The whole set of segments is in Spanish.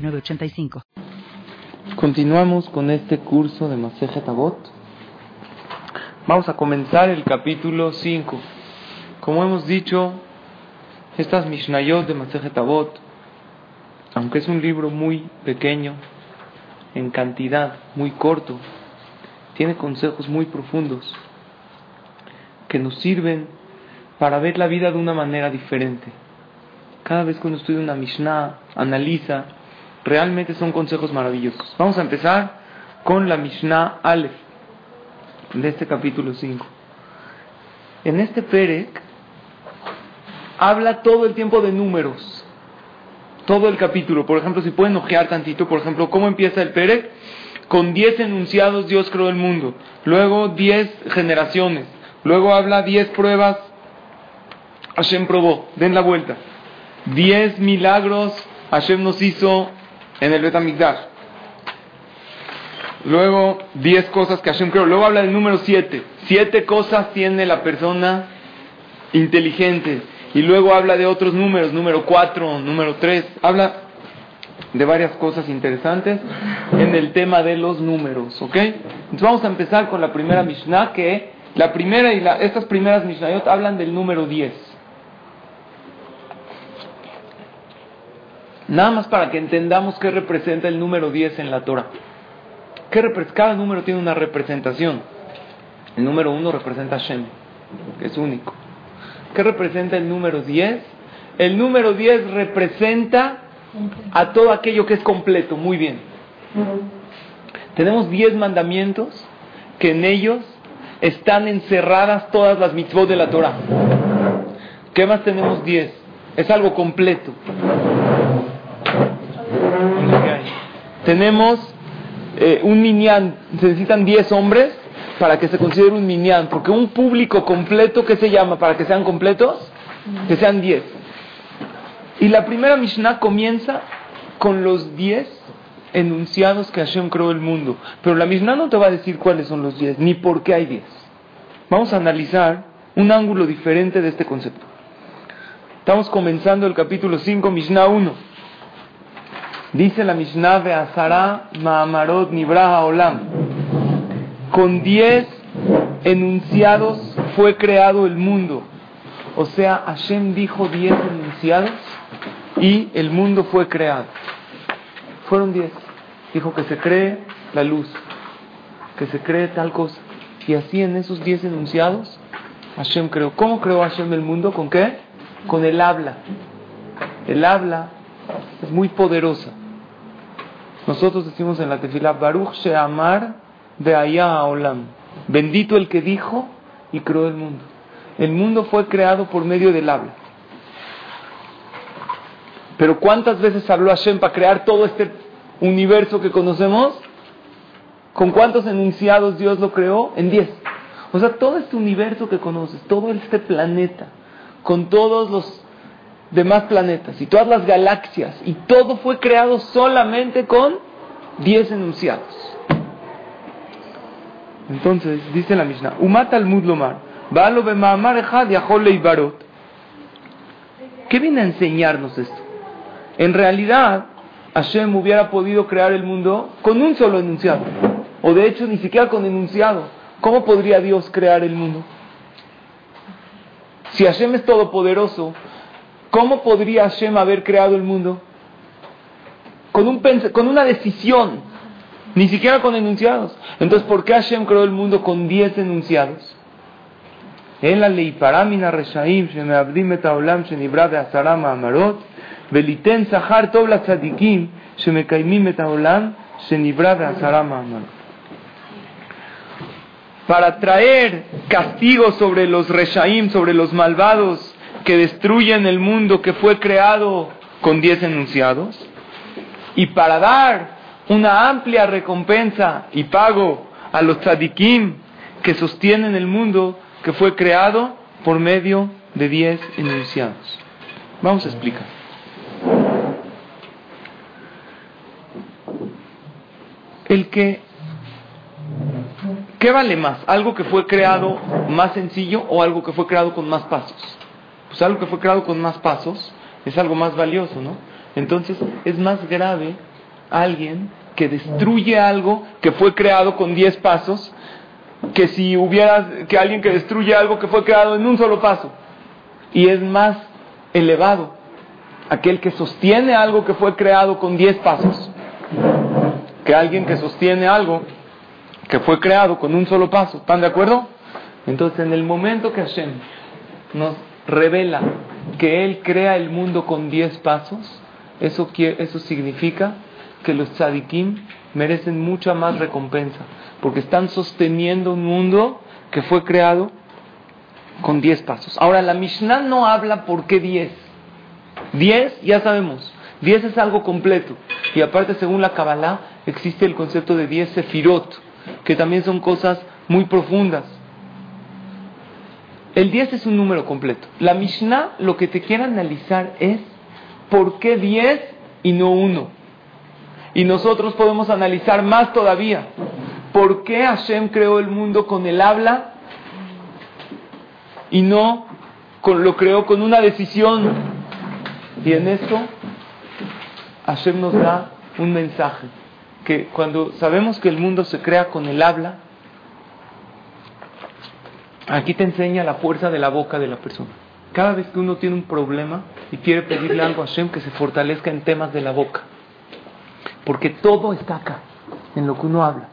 906985. Continuamos con este curso de Masejet Avot. Vamos a comenzar el capítulo 5. Como hemos dicho, estas Mishnayot de Masejet Avot, aunque es un libro muy pequeño, en cantidad, muy corto, tiene consejos muy profundos que nos sirven para ver la vida de una manera diferente. Cada vez que uno estudia una Mishnah, analiza, realmente son consejos maravillosos. Vamos a empezar con la Mishnah Aleph de este capítulo 5. En este Perek habla todo el tiempo de números. Todo el capítulo. Por ejemplo, si pueden ojear tantito, por ejemplo, ¿cómo empieza el Perek? Con 10 enunciados Dios creó el mundo. Luego 10 generaciones. Luego habla 10 pruebas Hashem probó. Den la vuelta. 10 milagros Hashem nos hizo en el Betamigdash. Luego, 10 cosas que Hashem creó. Luego habla del número 7. Siete cosas tiene la persona inteligente. Y luego habla de otros números, número 4, número 3. Habla de varias cosas interesantes en el tema de los números, ¿ok? Entonces vamos a empezar con la primera Mishnah, que la primera y la, estas primeras Mishnayot hablan del número 10. Nada más para que entendamos qué representa el número 10 en la Torah. Cada número tiene una representación. El número 1 representa Shem, que es único. ¿Qué representa el número 10? El número 10 representa a todo aquello que es completo. Muy bien. Tenemos 10 mandamientos que en ellos están encerradas todas las mitzvot de la Torah. ¿Qué más tenemos 10? Es algo completo. Tenemos eh, un minyan, se necesitan 10 hombres para que se considere un minyan, porque un público completo, ¿qué se llama para que sean completos? Que sean 10. Y la primera Mishnah comienza con los 10 enunciados que Hashem creó el mundo. Pero la Mishnah no te va a decir cuáles son los 10, ni por qué hay 10. Vamos a analizar un ángulo diferente de este concepto. Estamos comenzando el capítulo 5, Mishnah 1. Dice la Mishnah de Azara Ma'amarot Nibraha Olam. Con diez enunciados fue creado el mundo. O sea, Hashem dijo diez enunciados y el mundo fue creado. Fueron diez. Dijo que se cree la luz, que se cree tal cosa. Y así en esos diez enunciados, Hashem creó. ¿Cómo creó Hashem el mundo? ¿Con qué? Con el habla. El habla es muy poderosa. Nosotros decimos en la tefila, Baruch Sheamar de allá Olam. Bendito el que dijo y creó el mundo. El mundo fue creado por medio del habla. Pero ¿cuántas veces habló Hashem para crear todo este universo que conocemos? ¿Con cuántos enunciados Dios lo creó? En diez. O sea, todo este universo que conoces, todo este planeta, con todos los demás planetas y todas las galaxias y todo fue creado solamente con 10 enunciados. Entonces, dice la Mishnah, Umat al Mudlomar, ¿Qué viene a enseñarnos esto? En realidad, Hashem hubiera podido crear el mundo con un solo enunciado, o de hecho ni siquiera con enunciado. ¿Cómo podría Dios crear el mundo? Si Hashem es todopoderoso, ¿Cómo podría Hashem haber creado el mundo? Con, un, con una decisión, ni siquiera con enunciados. Entonces, ¿por qué Hashem creó el mundo con 10 enunciados? Para traer castigo sobre los reshaim, sobre los malvados, que destruyen el mundo que fue creado con diez enunciados. Y para dar una amplia recompensa y pago a los tzadikim que sostienen el mundo que fue creado por medio de diez enunciados. Vamos a explicar. El que, ¿qué vale más? ¿Algo que fue creado más sencillo o algo que fue creado con más pasos? Pues algo que fue creado con más pasos es algo más valioso, ¿no? Entonces es más grave alguien que destruye algo que fue creado con 10 pasos que si hubiera que alguien que destruye algo que fue creado en un solo paso y es más elevado aquel que sostiene algo que fue creado con 10 pasos que alguien que sostiene algo que fue creado con un solo paso. ¿Están de acuerdo? Entonces, en el momento que Hashem nos revela que Él crea el mundo con 10 pasos, eso, eso significa que los tzadikim merecen mucha más recompensa, porque están sosteniendo un mundo que fue creado con 10 pasos. Ahora, la Mishnah no habla por qué 10. 10, ya sabemos, 10 es algo completo. Y aparte, según la Kabbalah, existe el concepto de 10 sefirot, que también son cosas muy profundas. El 10 es un número completo. La Mishnah lo que te quiere analizar es por qué 10 y no 1. Y nosotros podemos analizar más todavía. ¿Por qué Hashem creó el mundo con el habla y no con, lo creó con una decisión? Y en esto Hashem nos da un mensaje, que cuando sabemos que el mundo se crea con el habla, aquí te enseña la fuerza de la boca de la persona. Cada vez que uno tiene un problema y quiere pedirle algo a Hashem que se fortalezca en temas de la boca. Porque todo está acá, en lo que uno habla.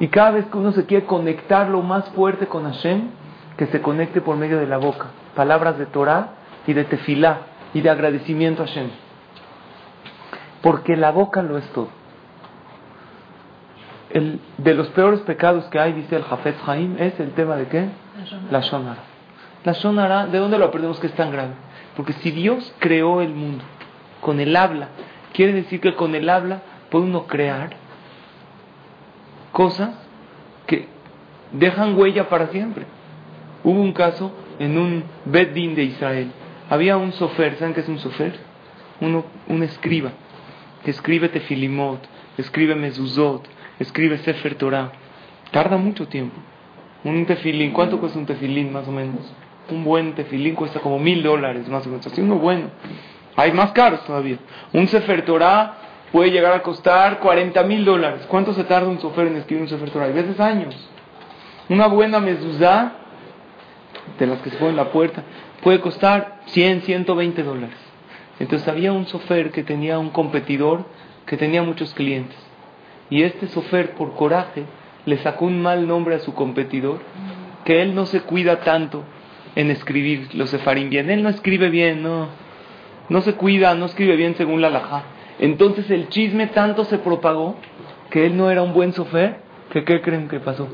Y cada vez que uno se quiere conectar lo más fuerte con Hashem, que se conecte por medio de la boca. Palabras de Torah y de tefilá y de agradecimiento a Hashem. Porque la boca lo es todo. El, de los peores pecados que hay, dice el Jafet Haim, es el tema de qué? La Shonara. La Shonara, ¿de dónde lo aprendemos que es tan grave? Porque si Dios creó el mundo con el habla Quiere decir que con el habla puede uno crear cosas que dejan huella para siempre. Hubo un caso en un Beddin de Israel. Había un sofer, ¿saben qué es un sofer? Uno, un escriba, que escribe tefilimot, escribe mezuzot, escribe sefer Torah. Tarda mucho tiempo. Un tefilín, ¿cuánto cuesta un tefilín más o menos? Un buen tefilín cuesta como mil dólares más o menos. Así uno bueno. Hay más caros todavía. Un Sefer Torah puede llegar a costar 40 mil dólares. ¿Cuánto se tarda un sofer en escribir un Sefer Torah? Hay veces años. Una buena mezuzá, de las que se ponen en la puerta, puede costar 100, 120 dólares. Entonces había un sofer que tenía un competidor que tenía muchos clientes. Y este sofer, por coraje, le sacó un mal nombre a su competidor, que él no se cuida tanto en escribir los sefarim bien. Él no escribe bien, no no se cuida, no escribe bien según la laja. Entonces el chisme tanto se propagó que él no era un buen sofer, que qué creen que pasó.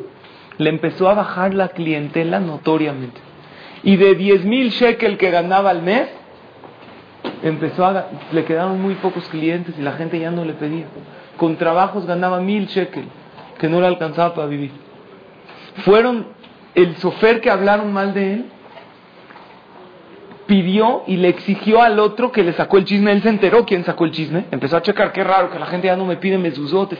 Le empezó a bajar la clientela notoriamente. Y de 10 mil shekel que ganaba al mes, empezó a, le quedaban muy pocos clientes y la gente ya no le pedía. Con trabajos ganaba mil shekel, que no le alcanzaba para vivir. Fueron el sofer que hablaron mal de él, pidió y le exigió al otro que le sacó el chisme. Él se enteró quién sacó el chisme. Empezó a checar, qué raro, que la gente ya no me pide mezuzot,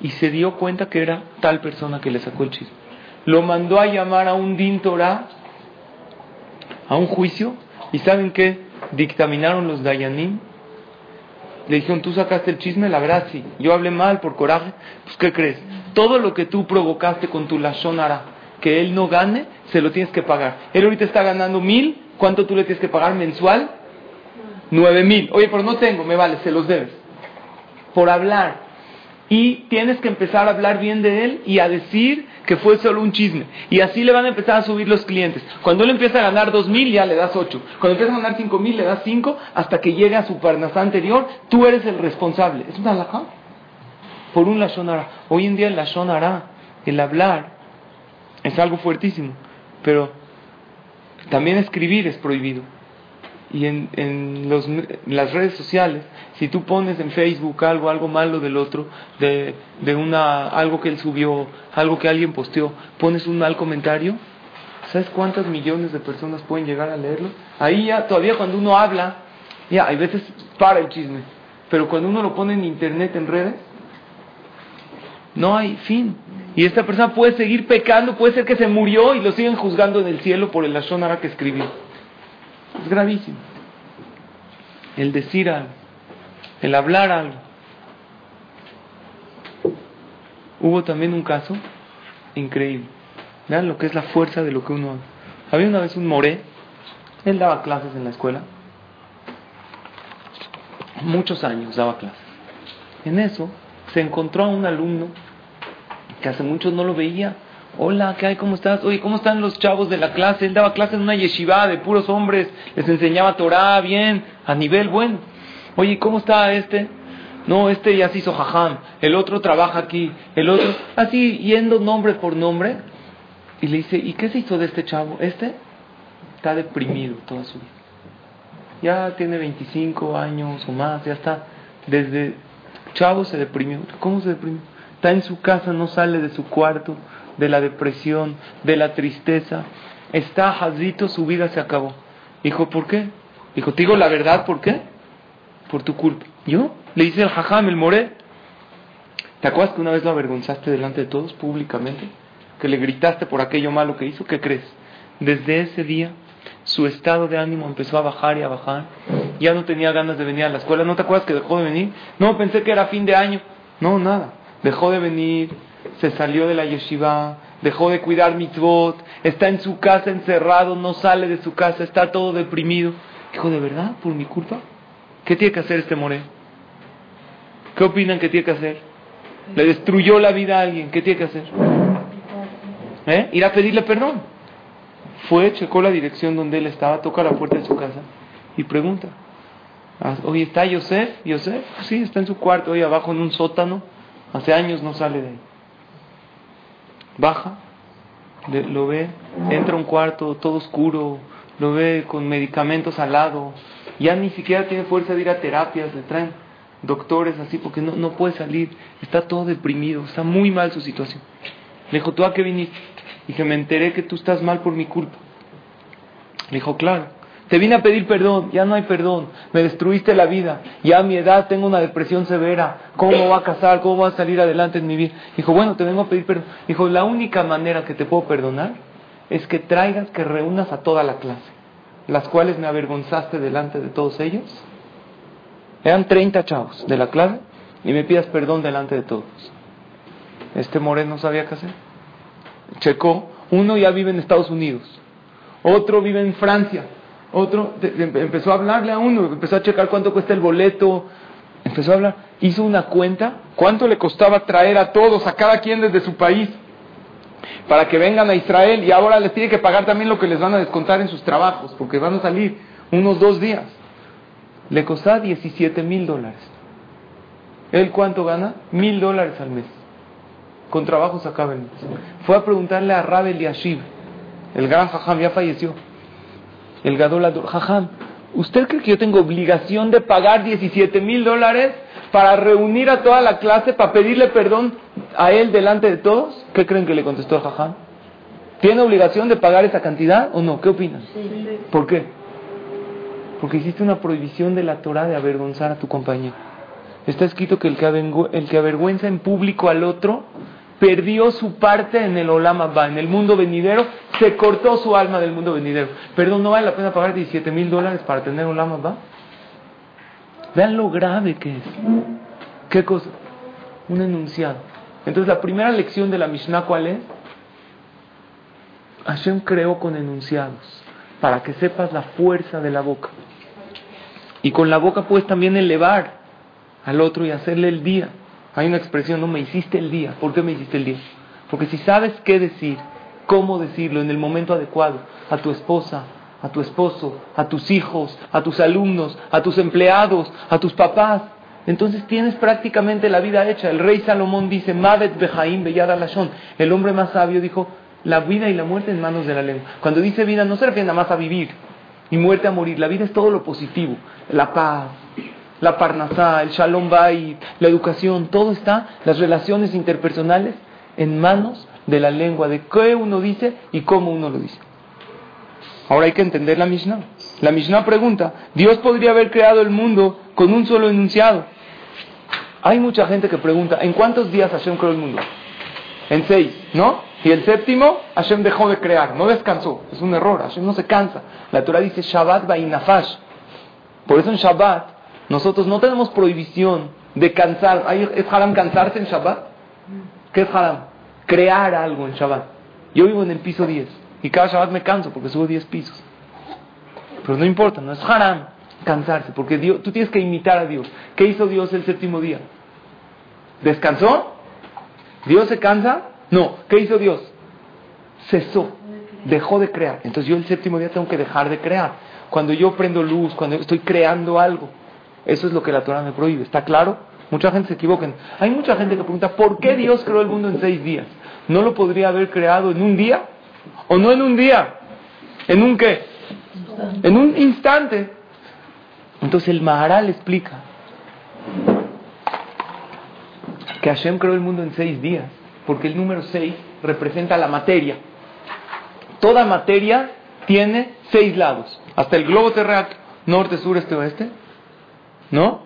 Y se dio cuenta que era tal persona que le sacó el chisme. Lo mandó a llamar a un din Torah, a un juicio. ¿Y saben qué? Dictaminaron los Dayanim. Le dijeron, tú sacaste el chisme, la verdad sí. Yo hablé mal por coraje. Pues, ¿qué crees? Todo lo que tú provocaste con tu lashonara, que él no gane, se lo tienes que pagar. Él ahorita está ganando mil, ¿Cuánto tú le tienes que pagar mensual? Nueve mil. Oye, pero no tengo, me vale, se los debes. Por hablar. Y tienes que empezar a hablar bien de él y a decir que fue solo un chisme. Y así le van a empezar a subir los clientes. Cuando él empieza a ganar dos mil, ya le das ocho. Cuando empieza a ganar cinco mil, le das cinco, hasta que llegue a su parnasá anterior, tú eres el responsable. ¿Es una alhaja? Por un lashonara. Hoy en día el lashonara, el hablar, es algo fuertísimo. Pero también escribir es prohibido. y en, en, los, las redes sociales, si tú pones en Facebook algo, algo malo del otro, de, de una, algo que él subió, algo que alguien posteó, pones un mal comentario, ¿sabes cuántas millones de personas pueden llegar a leerlo? Ahí ya, todavía cuando uno habla, ya, hay veces para el chisme, pero cuando uno lo pone en internet, en redes, no hay fin. Y esta persona puede seguir pecando, puede ser que se murió y lo siguen juzgando en el cielo por el Lashonara que escribió. Es gravísimo. El decir algo, el hablar algo. Hubo también un caso increíble. Vean lo que es la fuerza de lo que uno hace. Había una vez un moré, él daba clases en la escuela. Muchos años daba clases. En eso se encontró a un alumno que hace mucho no lo veía Hola, ¿qué hay? ¿Cómo estás? Oye, ¿cómo están los chavos de la clase? Él daba clase en una yeshiva de puros hombres, les enseñaba Torah bien, a nivel bueno. Oye, ¿cómo está este? No, este ya se hizo jajam, el otro trabaja aquí, el otro, así yendo nombre por nombre. Y le dice, ¿y qué se hizo de este chavo? Este está deprimido toda su vida. Ya tiene 25 años o más, ya está. Desde chavo se deprimió. ¿Cómo se deprimió? Está en su casa, no sale de su cuarto de la depresión, de la tristeza. Está jazito, su vida se acabó. Dijo, ¿por qué? Dijo, te digo la verdad, ¿por qué? Por tu culpa. ¿Yo? Le dice el jajam, el moré. ¿Te acuerdas que una vez lo avergonzaste delante de todos públicamente? Que le gritaste por aquello malo que hizo. ¿Qué crees? Desde ese día su estado de ánimo empezó a bajar y a bajar. Ya no tenía ganas de venir a la escuela. ¿No te acuerdas que dejó de venir? No, pensé que era fin de año. No, nada. Dejó de venir, se salió de la yeshiva, dejó de cuidar mitzvot, está en su casa encerrado, no sale de su casa, está todo deprimido. Dijo, ¿de verdad? ¿Por mi culpa? ¿Qué tiene que hacer este more? ¿Qué opinan que tiene que hacer? Le destruyó la vida a alguien, ¿qué tiene que hacer? ¿Eh? Ir a pedirle perdón. Fue, checó la dirección donde él estaba, toca la puerta de su casa y pregunta. Ah, oye, ¿está Yosef? ¿Yosef? Sí, está en su cuarto, ahí abajo en un sótano. Hace años no sale de ahí baja, lo ve, entra a un cuarto todo oscuro, lo ve con medicamentos al lado, ya ni siquiera tiene fuerza de ir a terapias, le traen doctores así porque no, no puede salir, está todo deprimido, está muy mal su situación. Le dijo, ¿tú a qué viniste? Dije, me enteré que tú estás mal por mi culpa. Le dijo, claro. Te vine a pedir perdón, ya no hay perdón, me destruiste la vida, ya a mi edad tengo una depresión severa, ¿cómo va a casar? ¿Cómo va a salir adelante en mi vida? Dijo, bueno, te vengo a pedir perdón. Dijo, la única manera que te puedo perdonar es que traigas, que reúnas a toda la clase, las cuales me avergonzaste delante de todos ellos. Eran 30 chavos de la clase y me pidas perdón delante de todos. Este moreno no sabía qué hacer. Checó, uno ya vive en Estados Unidos, otro vive en Francia, otro empezó a hablarle a uno, empezó a checar cuánto cuesta el boleto, empezó a hablar, hizo una cuenta, cuánto le costaba traer a todos, a cada quien desde su país, para que vengan a Israel y ahora les tiene que pagar también lo que les van a descontar en sus trabajos, porque van a salir unos dos días. Le costaba 17 mil dólares. ¿Él cuánto gana? Mil dólares al mes. Con trabajos acá el Fue a preguntarle a Rabel Yashiv, el gran jajam, ya falleció el Gadol Jajam, ¿usted cree que yo tengo obligación de pagar 17 mil dólares para reunir a toda la clase, para pedirle perdón a él delante de todos? ¿Qué creen que le contestó el Jajam? ¿Tiene obligación de pagar esa cantidad o no? ¿Qué opinan? ¿Por qué? Porque hiciste una prohibición de la Torah de avergonzar a tu compañero. Está escrito que el que, el que avergüenza en público al otro perdió su parte en el Olama Ba, en el mundo venidero, se cortó su alma del mundo venidero. Perdón, ¿no vale la pena pagar 17 mil dólares para tener Olama Ba? Vean lo grave que es. ¿Qué cosa? Un enunciado. Entonces, la primera lección de la Mishnah, ¿cuál es? Hashem creó con enunciados, para que sepas la fuerza de la boca. Y con la boca puedes también elevar al otro y hacerle el día. Hay una expresión, no me hiciste el día. ¿Por qué me hiciste el día? Porque si sabes qué decir, cómo decirlo en el momento adecuado a tu esposa, a tu esposo, a tus hijos, a tus alumnos, a tus empleados, a tus papás, entonces tienes prácticamente la vida hecha. El rey Salomón dice, Mavet Bejaim Beyad Alashon. El hombre más sabio dijo, la vida y la muerte en manos de la lengua. Cuando dice vida no se refiere nada más a vivir, y muerte a morir. La vida es todo lo positivo, la paz, la parnasá, el shalom bay, la educación, todo está, las relaciones interpersonales en manos de la lengua, de qué uno dice y cómo uno lo dice. Ahora hay que entender la Mishnah. La Mishnah pregunta, Dios podría haber creado el mundo con un solo enunciado. Hay mucha gente que pregunta, ¿en cuántos días Hashem creó el mundo? En seis, ¿no? Y el séptimo, Hashem dejó de crear, no descansó. Es un error, Hashem no se cansa. La Torah dice Shabbat Nafash. Por eso en Shabbat nosotros no tenemos prohibición de cansar. ¿Es haram cansarse en Shabbat? ¿Qué es haram? Crear algo en Shabbat. Yo vivo en el piso 10 y cada Shabbat me canso porque subo 10 pisos. Pero no importa, no es haram cansarse porque Dios, tú tienes que imitar a Dios. ¿Qué hizo Dios el séptimo día? ¿Descansó? ¿Dios se cansa? No. ¿Qué hizo Dios? Cesó. Dejó de crear. Entonces yo el séptimo día tengo que dejar de crear. Cuando yo prendo luz, cuando estoy creando algo, eso es lo que la Torah me prohíbe. ¿Está claro? Mucha gente se equivoca. Hay mucha gente que pregunta, ¿por qué Dios creó el mundo en seis días? ¿No lo podría haber creado en un día? ¿O no en un día? ¿En un qué? En un instante. Entonces el Maharal explica que Hashem creó el mundo en seis días porque el número 6 representa la materia. Toda materia tiene seis lados, hasta el globo terráqueo, norte, sur, este, oeste, ¿no?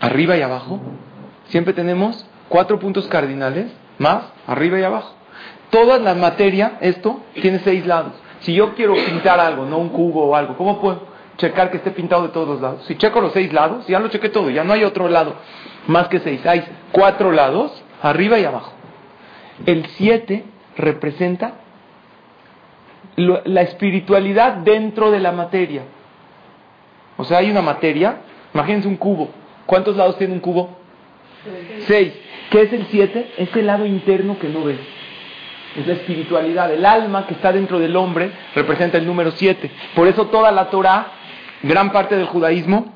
Arriba y abajo. Siempre tenemos cuatro puntos cardinales, más arriba y abajo. Toda la materia, esto, tiene seis lados. Si yo quiero pintar algo, no un cubo o algo, ¿cómo puedo checar que esté pintado de todos los lados? Si checo los seis lados, ya lo chequé todo, ya no hay otro lado más que seis. Hay cuatro lados arriba y abajo. El 7 representa la espiritualidad dentro de la materia. O sea, hay una materia, imagínense un cubo. ¿Cuántos lados tiene un cubo? Seis. ¿Qué es el 7? Es el lado interno que no ves. Es la espiritualidad. El alma que está dentro del hombre representa el número 7. Por eso toda la Torah, gran parte del judaísmo,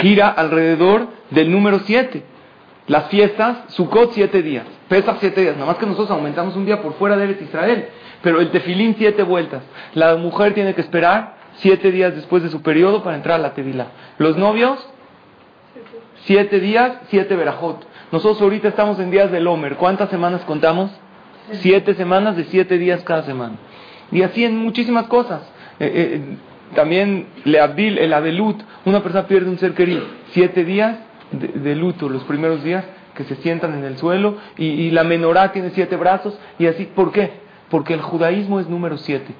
gira alrededor del número 7. Las fiestas, Sukkot siete días, Pesach siete días, nada más que nosotros aumentamos un día por fuera de Israel, pero el tefilín siete vueltas. La mujer tiene que esperar siete días después de su periodo para entrar a la tevilá. Los novios, siete días, siete verajot. Nosotros ahorita estamos en días del Homer. ¿Cuántas semanas contamos? Siete semanas de siete días cada semana. Y así en muchísimas cosas. Eh, eh, también le abdil, el adelut, una persona pierde un ser querido. Siete días de, luto los primeros días que se sientan en el suelo y, la menorá tiene siete brazos y así. ¿Por qué? Porque el judaísmo es número siete,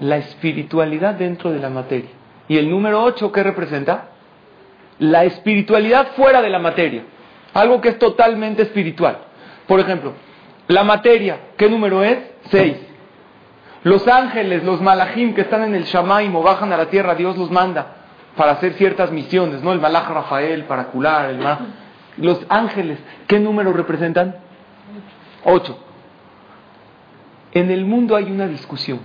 la espiritualidad dentro de la materia. Y el número ocho, ¿qué representa? La espiritualidad fuera de la materia, algo que es totalmente espiritual. Por ejemplo, la materia, ¿qué número es? Seis. Los ángeles, los malajim que están en el Shamaim o bajan a la tierra, Dios los manda para hacer ciertas misiones, ¿no? El Malach Rafael para curar, el Los ángeles, ¿qué número representan? Ocho. En el mundo hay una discusión.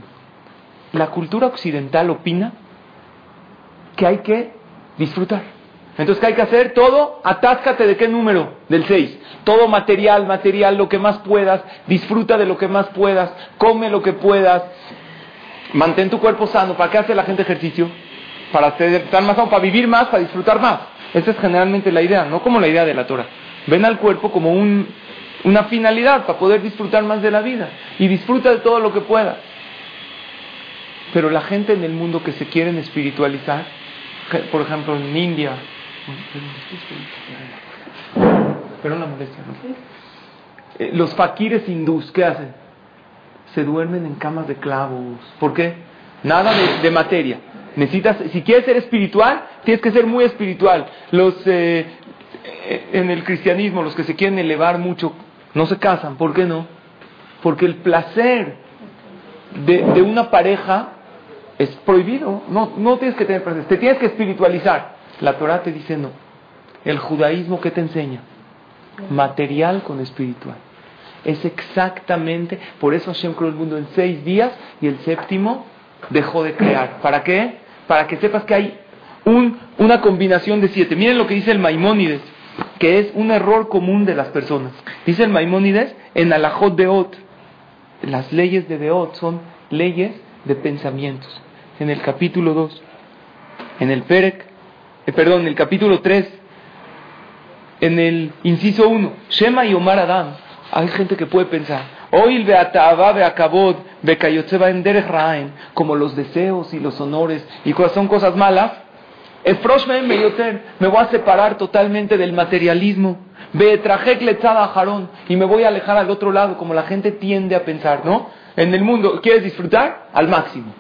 La cultura occidental opina que hay que disfrutar. Entonces, ¿qué hay que hacer? Todo, atáscate de qué número? Del seis. Todo material, material, lo que más puedas, disfruta de lo que más puedas, come lo que puedas, mantén tu cuerpo sano. ¿Para qué hace la gente ejercicio? para estar más para vivir más, para disfrutar más. Esa es generalmente la idea, no como la idea de la Torah. Ven al cuerpo como un, una finalidad para poder disfrutar más de la vida y disfruta de todo lo que pueda. Pero la gente en el mundo que se quieren espiritualizar, por ejemplo en India, pero una molestia, eh, los faquires hindús, ¿qué hacen? Se duermen en camas de clavos. ¿Por qué? Nada de materia. Necesitas, si quieres ser espiritual, tienes que ser muy espiritual. Los eh, en el cristianismo, los que se quieren elevar mucho, no se casan. ¿Por qué no? Porque el placer de, de una pareja es prohibido. No, no tienes que tener placer. Te tienes que espiritualizar. La Torah te dice no. El judaísmo, ¿qué te enseña? Material con espiritual. Es exactamente, por eso Hashem creó el mundo en seis días y el séptimo dejó de crear. ¿Para qué? Para que sepas que hay un, una combinación de siete. Miren lo que dice el Maimónides, que es un error común de las personas. Dice el Maimónides en Alajot de Ot. Las leyes de Deot son leyes de pensamientos. en el capítulo 2, en el Perek, eh, perdón, el capítulo 3, en el inciso 1, Shema y Omar Adam, hay gente que puede pensar, derech raen, como los deseos y los honores y son cosas malas, me voy a separar totalmente del materialismo. y me voy a alejar al otro lado, como la gente tiende a pensar, ¿no? En el mundo, ¿quieres disfrutar? Al máximo.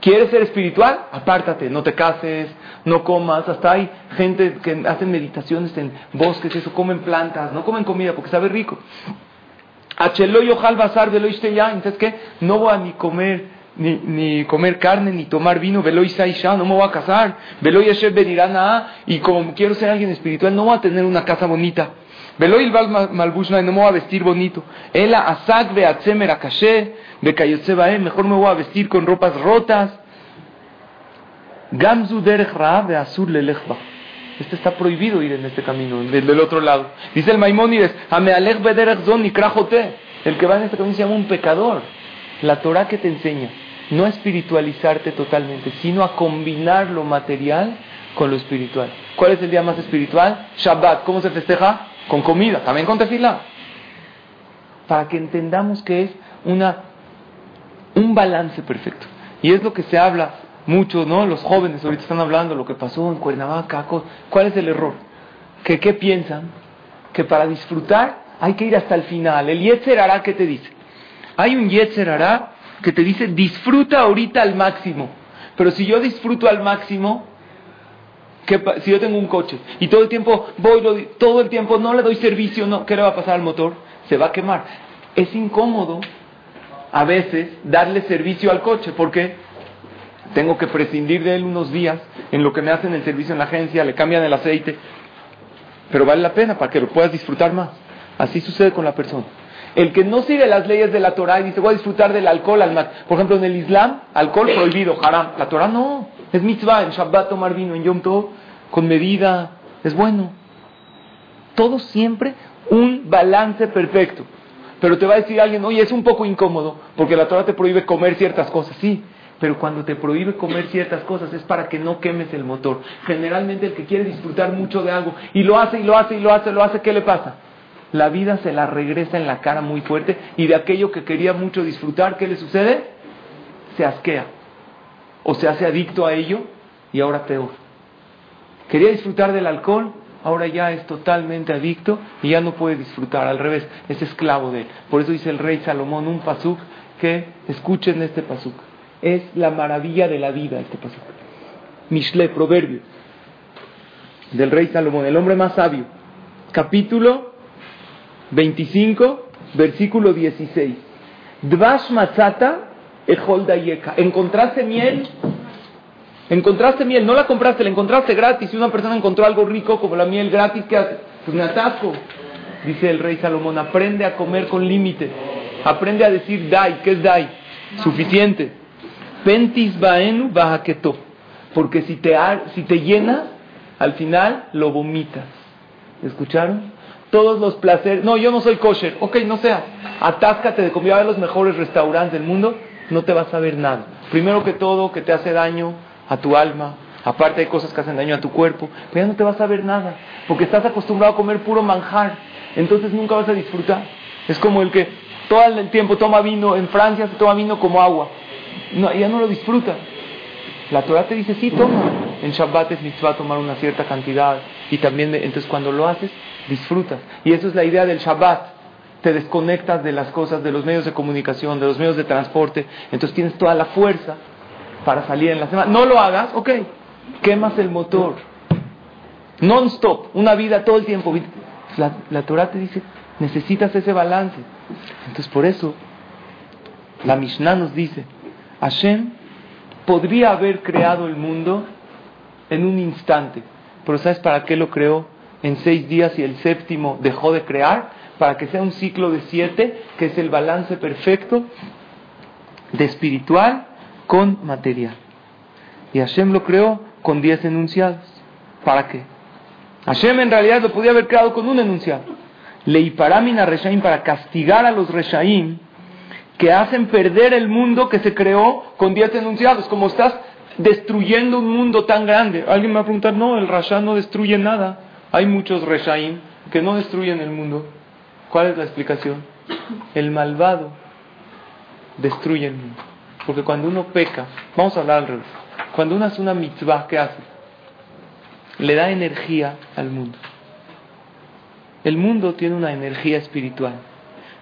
¿Quieres ser espiritual? Apártate, no te cases, no comas. Hasta hay gente que hacen meditaciones en bosques, eso, comen plantas, no comen comida porque sabe rico. Halbazar ya, entonces ¿qué? No voy a ni comer, ni, ni comer carne, ni tomar vino, veloy saisha, no me voy a casar, veloy yeshev benirana, y como quiero ser alguien espiritual, no voy a tener una casa bonita. Veloy el malbushna, no me voy a vestir bonito. Ela asak beatzemer akashe, becayotzeba, mejor me voy a vestir con ropas rotas. Gamzu derech ra beasur lelechba. Este está prohibido ir en este camino, del, otro lado. Dice el Maimónides, el que va en este camino se llama un pecador. La Torah que te enseña, no a espiritualizarte totalmente, sino a combinar lo material con lo espiritual. ¿Cuál es el día más espiritual? Shabbat. ¿Cómo se festeja? Con comida, también con tefilá. Para que entendamos que es una, un balance perfecto. Y es lo que se habla muchos, ¿no? Los jóvenes ahorita están hablando lo que pasó en Cuernavaca. ¿Cuál es el error? ¿Que, ¿Qué piensan? Que para disfrutar hay que ir hasta el final. El Yetzer hará, ¿qué te dice? Hay un Yetzer hará que te dice disfruta ahorita al máximo. Pero si yo disfruto al máximo, ¿qué, si yo tengo un coche y todo el tiempo voy, todo el tiempo no le doy servicio, no, ¿qué le va a pasar al motor? Se va a quemar. Es incómodo a veces darle servicio al coche. ¿Por qué? tengo que prescindir de él unos días en lo que me hacen el servicio en la agencia, le cambian el aceite, pero vale la pena para que lo puedas disfrutar más. Así sucede con la persona. El que no sigue las leyes de la Torah y dice voy a disfrutar del alcohol al Por ejemplo, en el Islam, alcohol prohibido, haram. La Torah no, es mitzvah, en Shabbat tomar vino, en Yom Tov, con medida, es bueno. Todo siempre un balance perfecto. Pero te va a decir alguien, oye, es un poco incómodo, porque la Torah te prohíbe comer ciertas cosas. Sí, pero cuando te prohíbe comer ciertas cosas es para que no quemes el motor. Generalmente el que quiere disfrutar mucho de algo y lo hace y lo hace y lo hace, lo hace, ¿qué le pasa? La vida se la regresa en la cara muy fuerte y de aquello que quería mucho disfrutar, ¿qué le sucede? Se asquea o se hace adicto a ello y ahora peor. Quería disfrutar del alcohol, ahora ya es totalmente adicto y ya no puede disfrutar, al revés, es esclavo de él. Por eso dice el rey Salomón un pasuk que escuchen este pasuk. Es la maravilla de la vida este pasaje. Mishle, proverbio del rey Salomón, el hombre más sabio. Capítulo 25, versículo 16. Dvash matzata. Encontraste miel, encontraste miel, no la compraste, la encontraste gratis. Si una persona encontró algo rico como la miel gratis, ¿qué hace? Pues me atasco. Dice el rey Salomón, aprende a comer con límite. Aprende a decir dai, ¿qué es dai? Suficiente. Pentis baenu bajaqueto. Porque si te, si te llenas, al final lo vomitas. ¿Escucharon? Todos los placeres. No, yo no soy kosher. Ok, no sea. Atáscate de comida a los mejores restaurantes del mundo. No te vas a ver nada. Primero que todo, que te hace daño a tu alma. Aparte hay cosas que hacen daño a tu cuerpo. Pero ya no te vas a ver nada. Porque estás acostumbrado a comer puro manjar. Entonces nunca vas a disfrutar. Es como el que todo el tiempo toma vino. En Francia se toma vino como agua no, ella no lo disfruta. La Torah te dice, sí, toma. En Shabbat es mitzvah tomar una cierta cantidad. Y también, entonces cuando lo haces, disfrutas. Y eso es la idea del Shabbat. Te desconectas de las cosas, de los medios de comunicación, de los medios de transporte. Entonces tienes toda la fuerza para salir en la semana. No lo hagas, ok. Quemas el motor. Non-stop, una vida todo el tiempo. La, la Torah te dice, necesitas ese balance. Entonces por eso, la Mishnah nos dice, Hashem podría haber creado el mundo en un instante, pero ¿sabes para qué lo creó en seis días y el séptimo dejó de crear? Para que sea un ciclo de siete, que es el balance perfecto de espiritual con material. Y Hashem lo creó con diez enunciados. ¿Para qué? Hashem en realidad lo podía haber creado con un enunciado. Leiparamina Reshaim para castigar a los Reshaim que hacen perder el mundo que se creó con 10 enunciados. Como estás destruyendo un mundo tan grande. Alguien me va a preguntar, no, el Rasha no destruye nada. Hay muchos Reshaim que no destruyen el mundo. ¿Cuál es la explicación? El malvado destruye el mundo. Porque cuando uno peca, vamos a hablar al revés. Cuando uno hace una mitzvah, ¿qué hace? Le da energía al mundo. El mundo tiene una energía espiritual.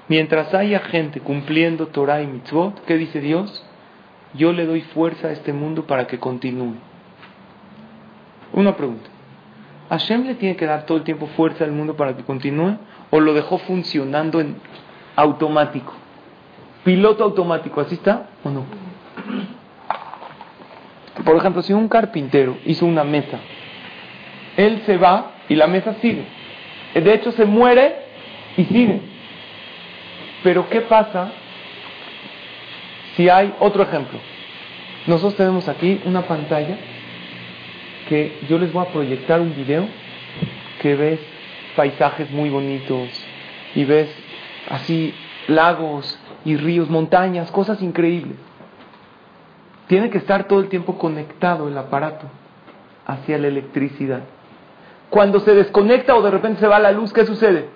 Mientras haya gente cumpliendo Torah y mitzvot, ¿qué dice Dios? Yo le doy fuerza a este mundo para que continúe. Una pregunta. ¿Hashem le tiene que dar todo el tiempo fuerza al mundo para que continúe? ¿O lo dejó funcionando en automático? Piloto automático, ¿así está o no? Por ejemplo, si un carpintero hizo una mesa, él se va y la mesa sigue. De hecho, se muere y sigue. Pero ¿qué pasa si hay otro ejemplo? Nosotros tenemos aquí una pantalla que yo les voy a proyectar un video que ves paisajes muy bonitos y ves así lagos y ríos, montañas, cosas increíbles. Tiene que estar todo el tiempo conectado el aparato hacia la electricidad. Cuando se desconecta o de repente se va la luz, ¿qué sucede?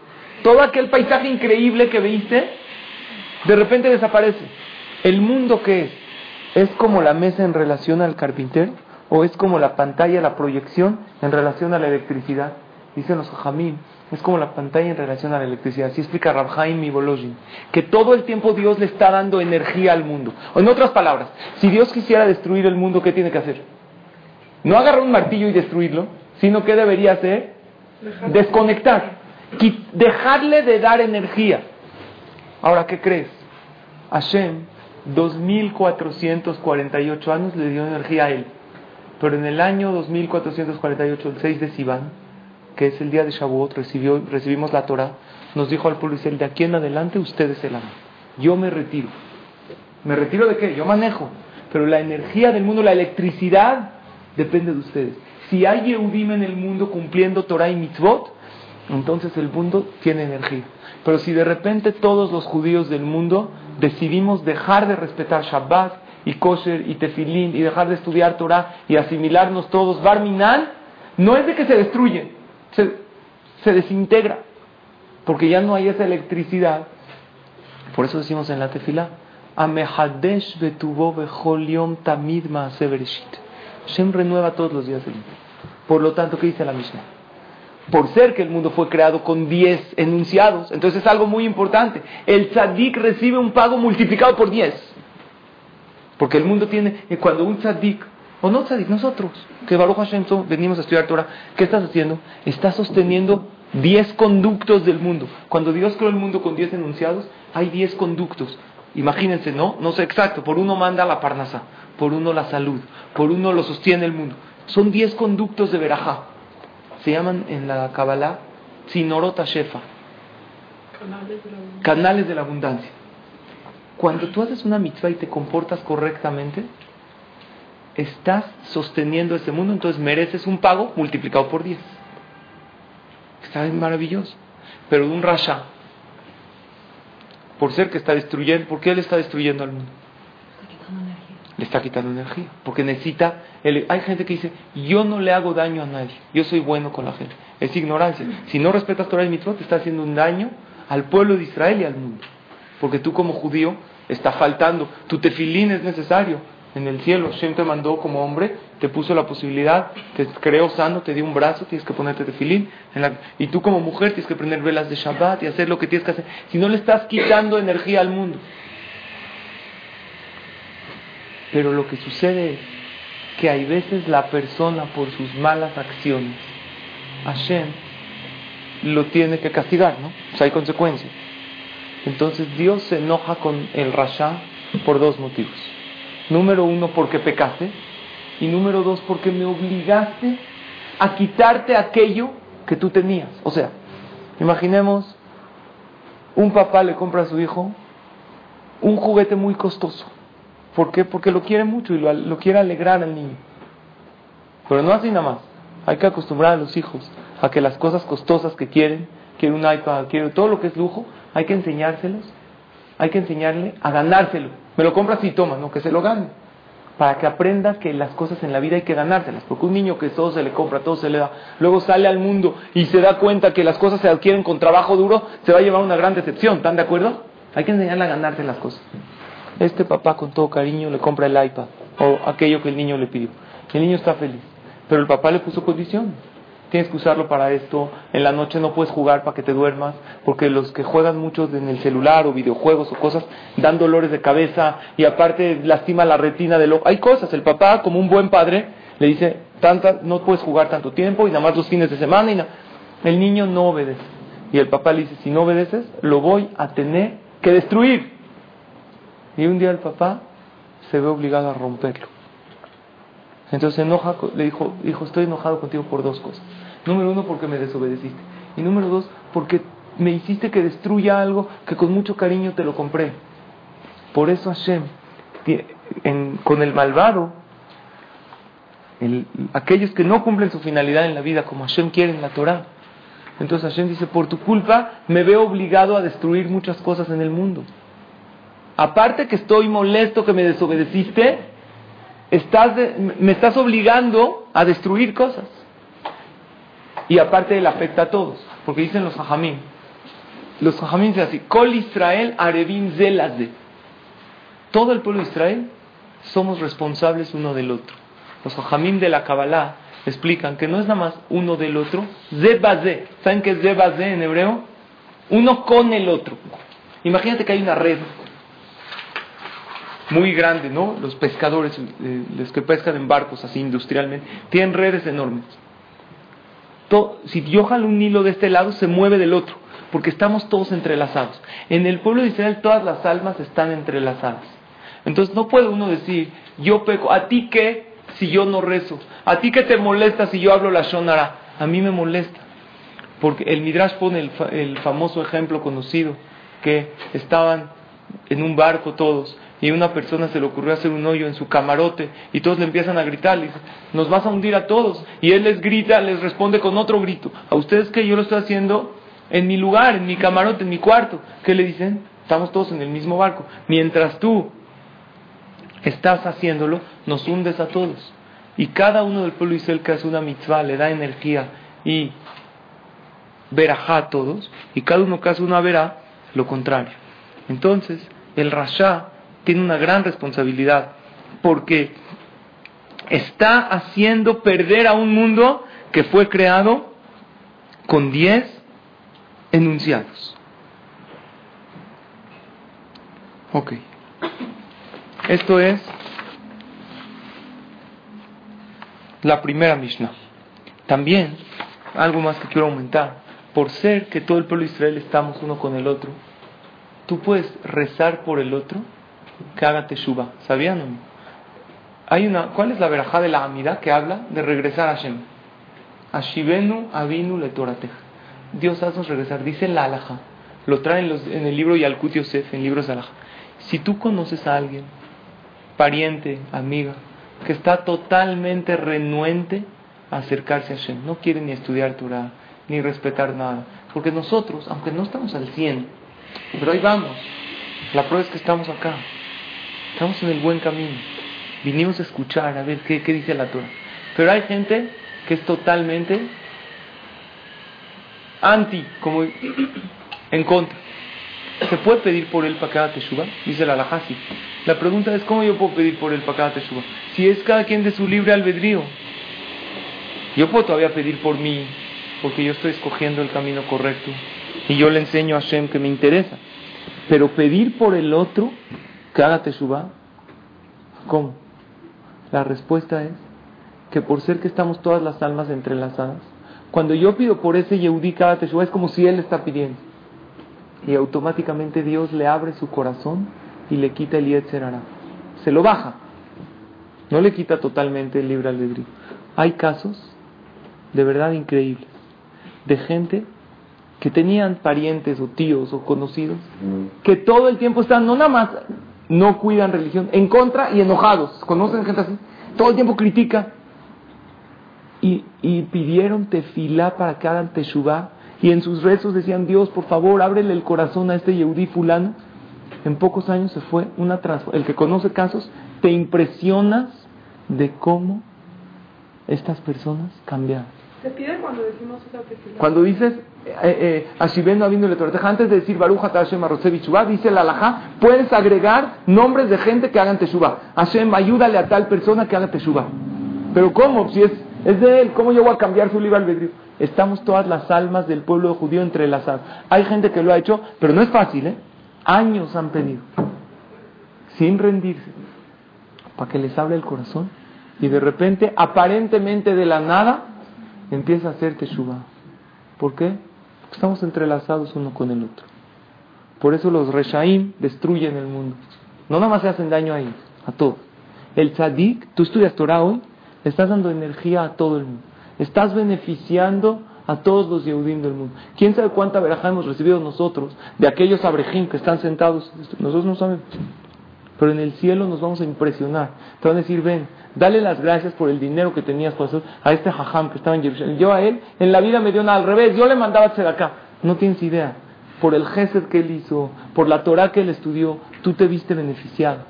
Todo aquel paisaje increíble que viste, de repente desaparece. ¿El mundo qué es? ¿Es como la mesa en relación al carpintero? ¿O es como la pantalla, la proyección en relación a la electricidad? Dicen los jamín, es como la pantalla en relación a la electricidad. Así explica Rabhaim y Bolojin. Que todo el tiempo Dios le está dando energía al mundo. O en otras palabras, si Dios quisiera destruir el mundo, ¿qué tiene que hacer? No agarrar un martillo y destruirlo, sino que debería hacer? Desconectar. Dejarle de dar energía. Ahora, ¿qué crees? Hashem, 2448 años le dio energía a él. Pero en el año 2448, el 6 de Sivan, que es el día de Shavuot, recibió, recibimos la Torah, nos dijo al pueblo de aquí en adelante ustedes se la Yo me retiro. ¿Me retiro de qué? Yo manejo. Pero la energía del mundo, la electricidad, depende de ustedes. Si hay Yehudim en el mundo cumpliendo Torah y Mitzvot, entonces el mundo tiene energía. Pero si de repente todos los judíos del mundo decidimos dejar de respetar Shabbat y Kosher y Tefilín y dejar de estudiar Torah y asimilarnos todos, Barminan, no es de que se destruyen, se, desintegra, porque ya no hay esa electricidad. Por eso decimos en la tefila, Amehadesh betubo bechol tamid Shem renueva todos los días el mundo. Por lo tanto, ¿qué dice la Mishnah? Por ser que el mundo fue creado con 10 enunciados, entonces es algo muy importante. El tzadik recibe un pago multiplicado por 10. Porque el mundo tiene, cuando un tzadik o no, Tzadik, nosotros, que Baruch Hashem venimos a estudiar Torah, ¿qué estás haciendo? Estás sosteniendo 10 conductos del mundo. Cuando Dios creó el mundo con 10 enunciados, hay 10 conductos. Imagínense, ¿no? No sé exacto, por uno manda la parnasa, por uno la salud, por uno lo sostiene el mundo. Son 10 conductos de Berajá. Se llaman en la Kabbalah Sinorota Shefa. Canales de la abundancia. Cuando tú haces una mitzvah y te comportas correctamente, estás sosteniendo este mundo, entonces mereces un pago multiplicado por 10. Está maravilloso. Pero de un rasha, por ser que está destruyendo, ¿por qué él está destruyendo al mundo? Le está quitando energía. Porque necesita. hay gente que dice: Yo no le hago daño a nadie. Yo soy bueno con la gente. Es ignorancia. Si no respetas Torah y Mitzvot, te está haciendo un daño al pueblo de Israel y al mundo. Porque tú, como judío, está faltando. Tu tefilín es necesario en el cielo. Shem te mandó como hombre, te puso la posibilidad, te creó sano, te dio un brazo, tienes que ponerte de filín. y tú como mujer tienes que prender velas de Shabbat y hacer lo que tienes que hacer. Si no le estás quitando energía al mundo. Pero lo que sucede es que hay veces la persona por sus malas acciones, Hashem lo tiene que castigar, ¿no? O sea, hay consecuencias. Entonces Dios se enoja con el Rasha por dos motivos. Número uno, porque pecaste. Y número dos, porque me obligaste a quitarte aquello que tú tenías. O sea, imaginemos, un papá le compra a su hijo un juguete muy costoso. ¿Por qué? Porque lo quiere mucho y lo, quiere alegrar al niño. Pero no así nada más. Hay que acostumbrar a los hijos a que las cosas costosas que quieren, quieren un iPad, quieren todo lo que es lujo, hay que enseñárselos hay que enseñarle a ganárselo. Me lo compras y toma, no que se lo gane. Para que aprenda que las cosas en la vida hay que ganárselas. Porque un niño que todo se le compra, todo se le da, luego sale al mundo y se da cuenta que las cosas se adquieren con trabajo duro, se va a llevar una gran decepción. ¿Están de acuerdo? Hay que enseñarle a ganarse las cosas. Este papá con todo cariño le compra el iPad o aquello que el niño le pidió. El niño está feliz. Pero el papá le puso condición tienes que usarlo para esto, en la noche no puedes jugar para que te duermas, porque los que juegan mucho en el celular o videojuegos o cosas dan dolores de cabeza y aparte lastima la retina del ojo. Hay cosas, el papá como un buen padre le dice, tanta, no puedes jugar tanto tiempo y nada más los fines de semana y el niño no obedece. Y el papá le dice, si no obedeces, lo voy a tener que destruir. Y un día el papá se ve obligado a romperlo. Entonces enoja, le dijo, hijo, estoy enojado contigo por dos cosas. Número uno, porque me desobedeciste. Y número dos, porque me hiciste que destruya algo que con mucho cariño te lo compré. Por eso Hashem, con el malvado, aquellos que no cumplen su finalidad en la vida como Hashem quiere en la Torah, entonces Hashem dice, por tu culpa me veo obligado a destruir muchas cosas en el mundo. Aparte que estoy molesto que me desobedeciste, me estás obligando a destruir cosas. Y aparte él afecta a todos, porque dicen los hajamim. Los hajamim dicen así, Kol Israel arevin zelazde. Todo el pueblo de Israel somos responsables uno del otro. Los hajamim de la Kabbalah explican que no es nada más uno del otro, zebazé. ¿Saben qué es zebazé en hebreo? Uno con el otro. Imagínate que hay una red muy grande, ¿no? Los pescadores, eh, los que pescan en barcos así industrialmente, tienen redes enormes. si yo jalo un hilo de este lado, se mueve del otro, porque estamos todos entrelazados. En el pueblo de Israel todas las almas están entrelazadas. Entonces no puede uno decir, yo peco, ¿a ti qué si yo no rezo? ¿A ti qué te molesta si yo hablo la shonara? A mí me molesta. Porque el Midrash pone el, el famoso ejemplo conocido, que estaban en un barco todos y una persona se le ocurrió hacer un hoyo en su camarote y todos le empiezan a gritar, le dicen, nos vas a hundir a todos. Y él les grita, les responde con otro grito, a ustedes que yo lo estoy haciendo en mi lugar, en mi camarote, en mi cuarto. ¿Qué le dicen? Estamos todos en el mismo barco. Mientras tú estás haciéndolo, nos hundes a todos. Y cada uno del pueblo Israel que hace una mitzvah le da energía y verajá a todos, y cada uno que hace una verá, lo contrario. Entonces, el rasha tiene una gran responsabilidad porque está haciendo perder a un mundo que fue creado con diez enunciados. Ok. Esto es la primera Mishnah. También, algo más que quiero aumentar, por ser que todo el pueblo de Israel estamos uno con el otro, tú puedes rezar por el otro haga teshuva. ¿Sabían o no? Hay una, ¿Cuál es la verajá de la amida que habla de regresar a Hashem? Ashivenu avinu letoratej. Dios haznos regresar. Dice la alaja. Lo traen en el libro Yalkut Yosef, en libros de alaja. Si tú conoces a alguien, pariente, amiga, que está totalmente renuente a acercarse a Hashem, no quiere ni estudiar Torah, ni respetar nada. Porque nosotros, aunque no estamos al 100, pero ahí vamos. La prueba es que estamos acá. Estamos en el buen camino. Vinimos a escuchar, a ver qué, dice la Torah. Pero hay gente que es totalmente anti, como en contra. ¿Se puede pedir por él para cada teshuva? Dice la Alajasi. La pregunta es, ¿cómo yo puedo pedir por él para cada teshuva? Si es cada quien de su libre albedrío. Yo puedo todavía pedir por mí, porque yo estoy escogiendo el camino correcto. Y yo le enseño a Hashem que me interesa. Pero pedir por el otro, que haga ¿cómo? La respuesta es que por ser que estamos todas las almas entrelazadas, cuando yo pido por ese Yehudi que haga teshuva, es como si él está pidiendo. Y automáticamente Dios le abre su corazón y le quita el Yetzer Se lo baja. No le quita totalmente el libre albedrío. Hay casos de verdad increíbles de gente que tenían parientes o tíos o conocidos que todo el tiempo están, no nada más no cuidan religión, en contra y enojados. ¿Conocen gente así? Todo el tiempo critica. Y, y pidieron tefilá para que hagan teshuvá. Y en sus rezos decían, Dios, por favor, ábrele el corazón a este Yehudí fulano. en pocos años se fue una transformación. El que conoce casos, te impresionas de cómo estas personas cambiaron. Se pide cuando decimos esa Cuando dices, eh, eh, antes de decir Baruch Hashem dice la alajá, puedes agregar nombres de gente que hagan Teshuvah. Hashem, ayúdale a tal persona que haga Teshuvah. Pero ¿cómo? Si es, es de él, ¿cómo yo voy a cambiar su libre albedrío? Estamos todas las almas del pueblo judío entrelazadas. Hay gente que lo ha hecho, pero no es fácil, ¿eh? Años han pedido, sin rendirse, para que les hable el corazón. Y de repente, aparentemente de la nada, empieza a hacer teshuva. ¿Por qué? Estamos entrelazados uno con el otro. Por eso los reshaim destruyen el mundo. No nada más se hacen daño a ellos, a todos. El tzadik, tú estudias Torah hoy, le estás dando energía a todo el mundo. Estás beneficiando a todos los Yehudim del mundo. ¿Quién sabe cuánta verajá hemos recibido nosotros de aquellos abrejim que están sentados? Nosotros no sabemos. Pero en el cielo nos vamos a impresionar. Te van a decir, ven, dale las gracias por el dinero que tenías a este jajam que estaba en Jerusalén. Yo a él, en la vida me dio nada al revés. Yo le mandaba a acá. No tienes idea. Por el gesed que él hizo, por la Torah que él estudió, tú te viste beneficiado.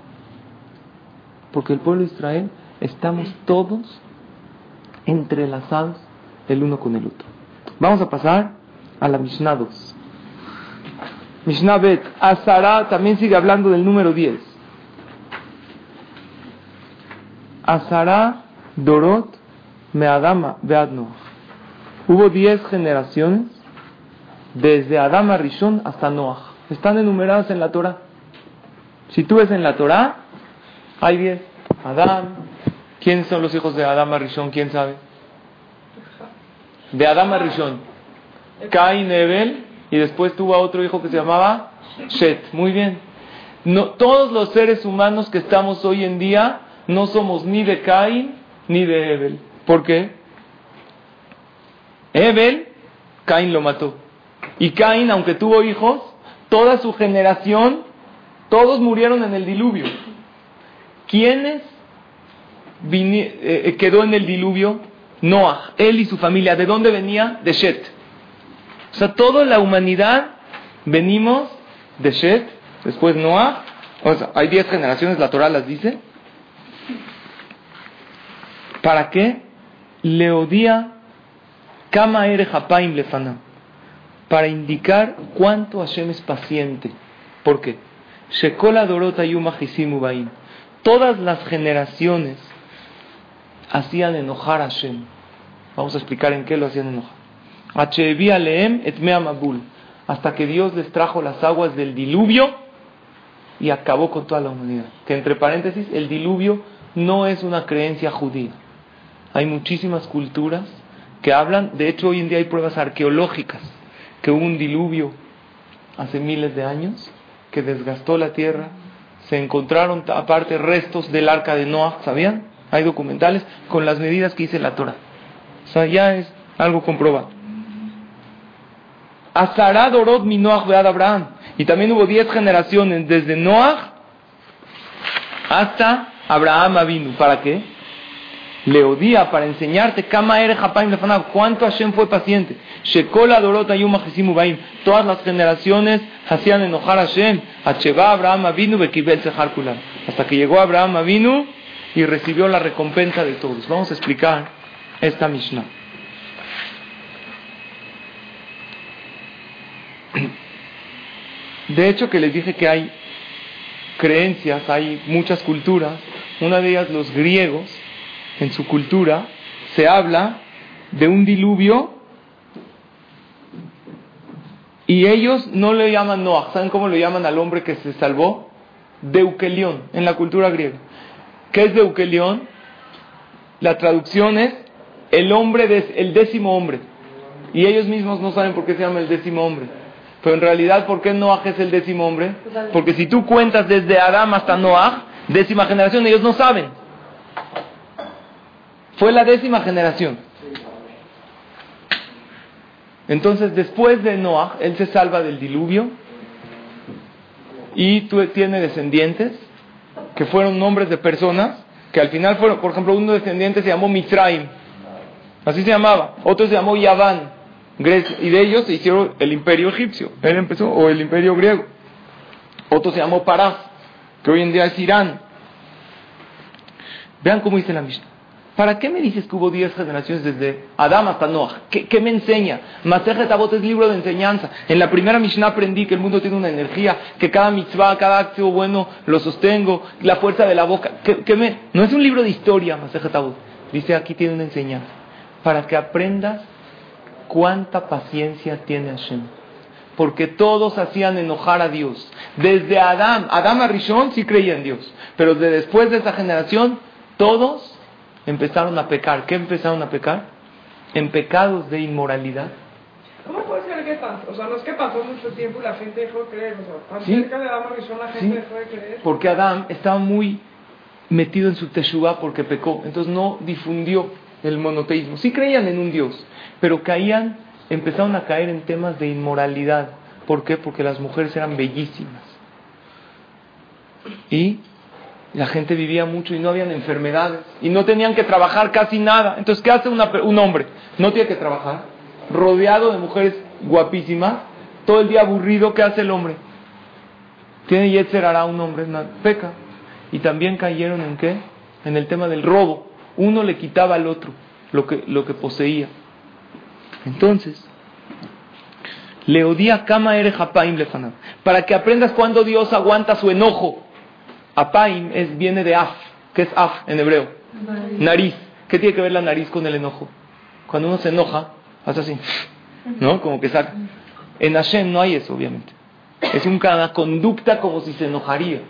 Porque el pueblo de Israel estamos todos entrelazados el uno con el otro. Vamos a pasar a la Mishnah 2. Mishnah Bet, Azara también sigue hablando del número 10. Azara Dorot Meadama Beadno. Hubo 10 generaciones desde Adama Rishon hasta Noah. Están enumeradas en la Torah. Si tú ves en la Torah, hay 10. Adán. ¿Quiénes son los hijos de Adama Rishon? ¿Quién sabe? de Adama Rishon, Cain, Ebel, y después tuvo a otro hijo que se llamaba Shet. Muy bien. No, todos los seres humanos que estamos hoy en día no somos ni de Cain ni de Ebel. ¿Por qué? Ebel, Cain lo mató. Y Cain, aunque tuvo hijos, toda su generación, todos murieron en el diluvio. ¿Quiénes eh, eh, quedó en el diluvio? Noah, él y su familia. ¿De dónde venía? De Shet. O sea, toda la humanidad venimos de Shet, después Noah. O sea, hay diez generaciones, la las dice. ¿Para qué? Leodía Kama ere Hapaim lefana. Para indicar cuánto Hashem es paciente. ¿Por qué? Shekola Dorota Yuma Todas las generaciones hacían enojar a Hashem. Vamos a explicar en qué lo hacían enojar. Hasta que Dios les trajo las aguas del diluvio y acabó con toda la humanidad. Que entre paréntesis, el diluvio no es una creencia judía. Hay muchísimas culturas que hablan, de hecho hoy en día hay pruebas arqueológicas, que hubo un diluvio hace miles de años que desgastó la tierra, se encontraron aparte restos del arca de Noah, ¿sabían? Hay documentales con las medidas que hice la Torah. O sea, ya es algo comprobado. Azará Dorot mi Noach Bead Abraham. Y también hubo diez generaciones desde Noach hasta Abraham Avinu. ¿Para qué? Le odia para enseñarte Kama ere cuánto Hashem fue paciente. Shekola Dorot Ayum Baim. Todas las generaciones hacían enojar a Hashem. Acheva Abraham Avinu Bekibel Hasta que llegó Abraham Avinu y recibió la recompensa de todos. Vamos a explicar esta Mishnah. De hecho que les dije que hay creencias, hay muchas culturas, una de ellas los griegos, en su cultura se habla de un diluvio y ellos no le llaman Noah, ¿saben cómo le llaman al hombre que se salvó? Deuquelión, en la cultura griega. ¿Qué es Deuquelión? La traducción es el hombre, el décimo hombre. Y ellos mismos no saben por qué se llama el décimo hombre. Pero en realidad, ¿por qué Noah es el décimo hombre? Porque si tú cuentas desde Adán hasta Noah, décima generación, ellos no saben. Fue la décima generación. Entonces, después de Noah, él se salva del diluvio y tiene descendientes que fueron nombres de personas que al final fueron, por ejemplo, uno descendiente se llamó Mitzrayim, así se llamaba, otro se llamó Yaván, y de ellos se hicieron el imperio egipcio, él empezó, o el imperio griego. Otro se llamó Parás, que hoy en día es Irán. Vean cómo dice la Mishnah. ¿Para qué me dices que hubo 10 generaciones desde Adán hasta Noah? ¿Qué, me enseña? Masejet Avot es libro de enseñanza. En la primera Mishnah aprendí que el mundo tiene una energía, que cada mitzvah, cada acto bueno lo sostengo, la fuerza de la boca. ¿Qué, me... No es un libro de historia, Masejet Avot. Dice aquí tiene una enseñanza. Para que aprendas cuánta paciencia tiene Hashem. Porque todos hacían enojar a Dios. Desde Adán, Adán a Rishon sí creía en Dios. Pero después de esa generación, todos empezaron a pecar. ¿Qué empezaron a pecar? En pecados de inmoralidad. ¿Cómo puede ser que tanto? O sea, no es que pasó mucho tiempo y la gente dejó de creer. O sea, cerca de Adán la gente dejó de creer. Porque Adán estaba muy metido en su teshuva porque pecó. Entonces no difundió el monoteísmo. Sí creían en un Dios, pero caían, empezaron a caer en temas de inmoralidad. ¿Por qué? Porque las mujeres eran bellísimas. Y la gente vivía mucho y no habían enfermedades y no tenían que trabajar casi nada. Entonces, ¿qué hace un hombre? No tiene que trabajar, rodeado de mujeres guapísimas, todo el día aburrido, ¿qué hace el hombre? Tiene Yetzer hará un hombre, peca. Y también cayeron en qué? En el tema del robo. Uno le quitaba al otro lo que, poseía. Entonces, le odia Kama Ere Para que aprendas cuando Dios aguanta su enojo Apaim es, viene de af. ¿Qué es af en hebreo? Nariz. ¿Qué tiene que ver la nariz con el enojo? Cuando uno se enoja, hace así. ¿No? Como que saca. En Hashem no hay eso, obviamente. Es una conducta como si se enojaría.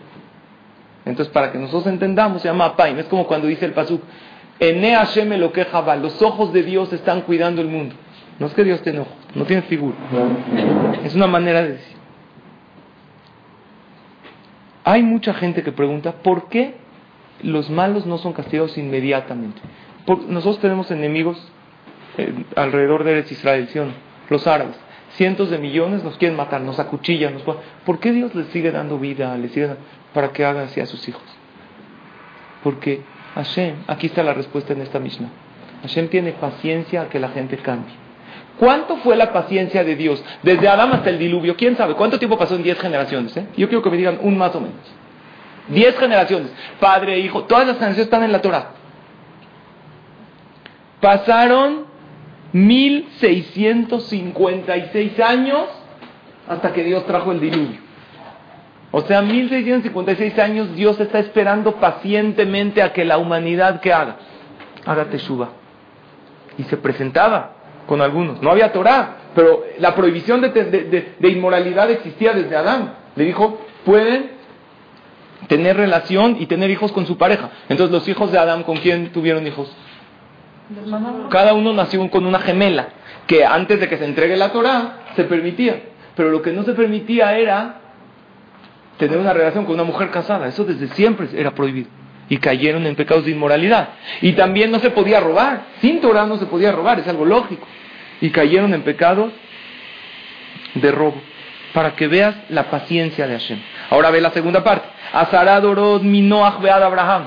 Entonces, para que nosotros entendamos, se llama Apaim. Es como cuando dice el Pasuk, Ene Hashem lo quejaba. Los ojos de Dios están cuidando el mundo. No es que Dios te enoja, no tiene figura. Es una manera de decir. Hay mucha gente que pregunta, ¿por qué los malos no son castigados inmediatamente? nosotros tenemos enemigos eh, alrededor de Israel, los árabes. Cientos de millones nos quieren matar, nos acuchillan. Nos... ¿Por qué Dios les sigue dando vida, les sigue para que hagan así a sus hijos? Porque Hashem, aquí está la respuesta en esta misma. Hashem tiene paciencia a que la gente cambie. ¿Cuánto fue la paciencia de Dios desde Adán hasta el diluvio? ¿Quién sabe? ¿Cuánto tiempo pasó en diez generaciones? Eh? Yo quiero que me digan un más o menos. Diez generaciones. Padre, hijo, todas las generaciones están en la Torah. Pasaron 1656 años hasta que Dios trajo el diluvio. O sea, 1656 años Dios está esperando pacientemente a que la humanidad que haga, haga teshuva. Y se presentaba con algunos. No había Torah, pero la prohibición de, inmoralidad existía desde Adán. Le dijo, pueden tener relación y tener hijos con su pareja. Entonces los hijos de Adán, ¿con quién tuvieron hijos? Cada uno nació con una gemela, que antes de que se entregue la Torah se permitía. Pero lo que no se permitía era tener una relación con una mujer casada. Eso desde siempre era prohibido y cayeron en pecados de inmoralidad. Y también no se podía robar, sin Torah no se podía robar, es algo lógico. Y cayeron en pecados de robo, para que veas la paciencia de Hashem. Ahora ve la segunda parte. Azarad mi Noach Abraham.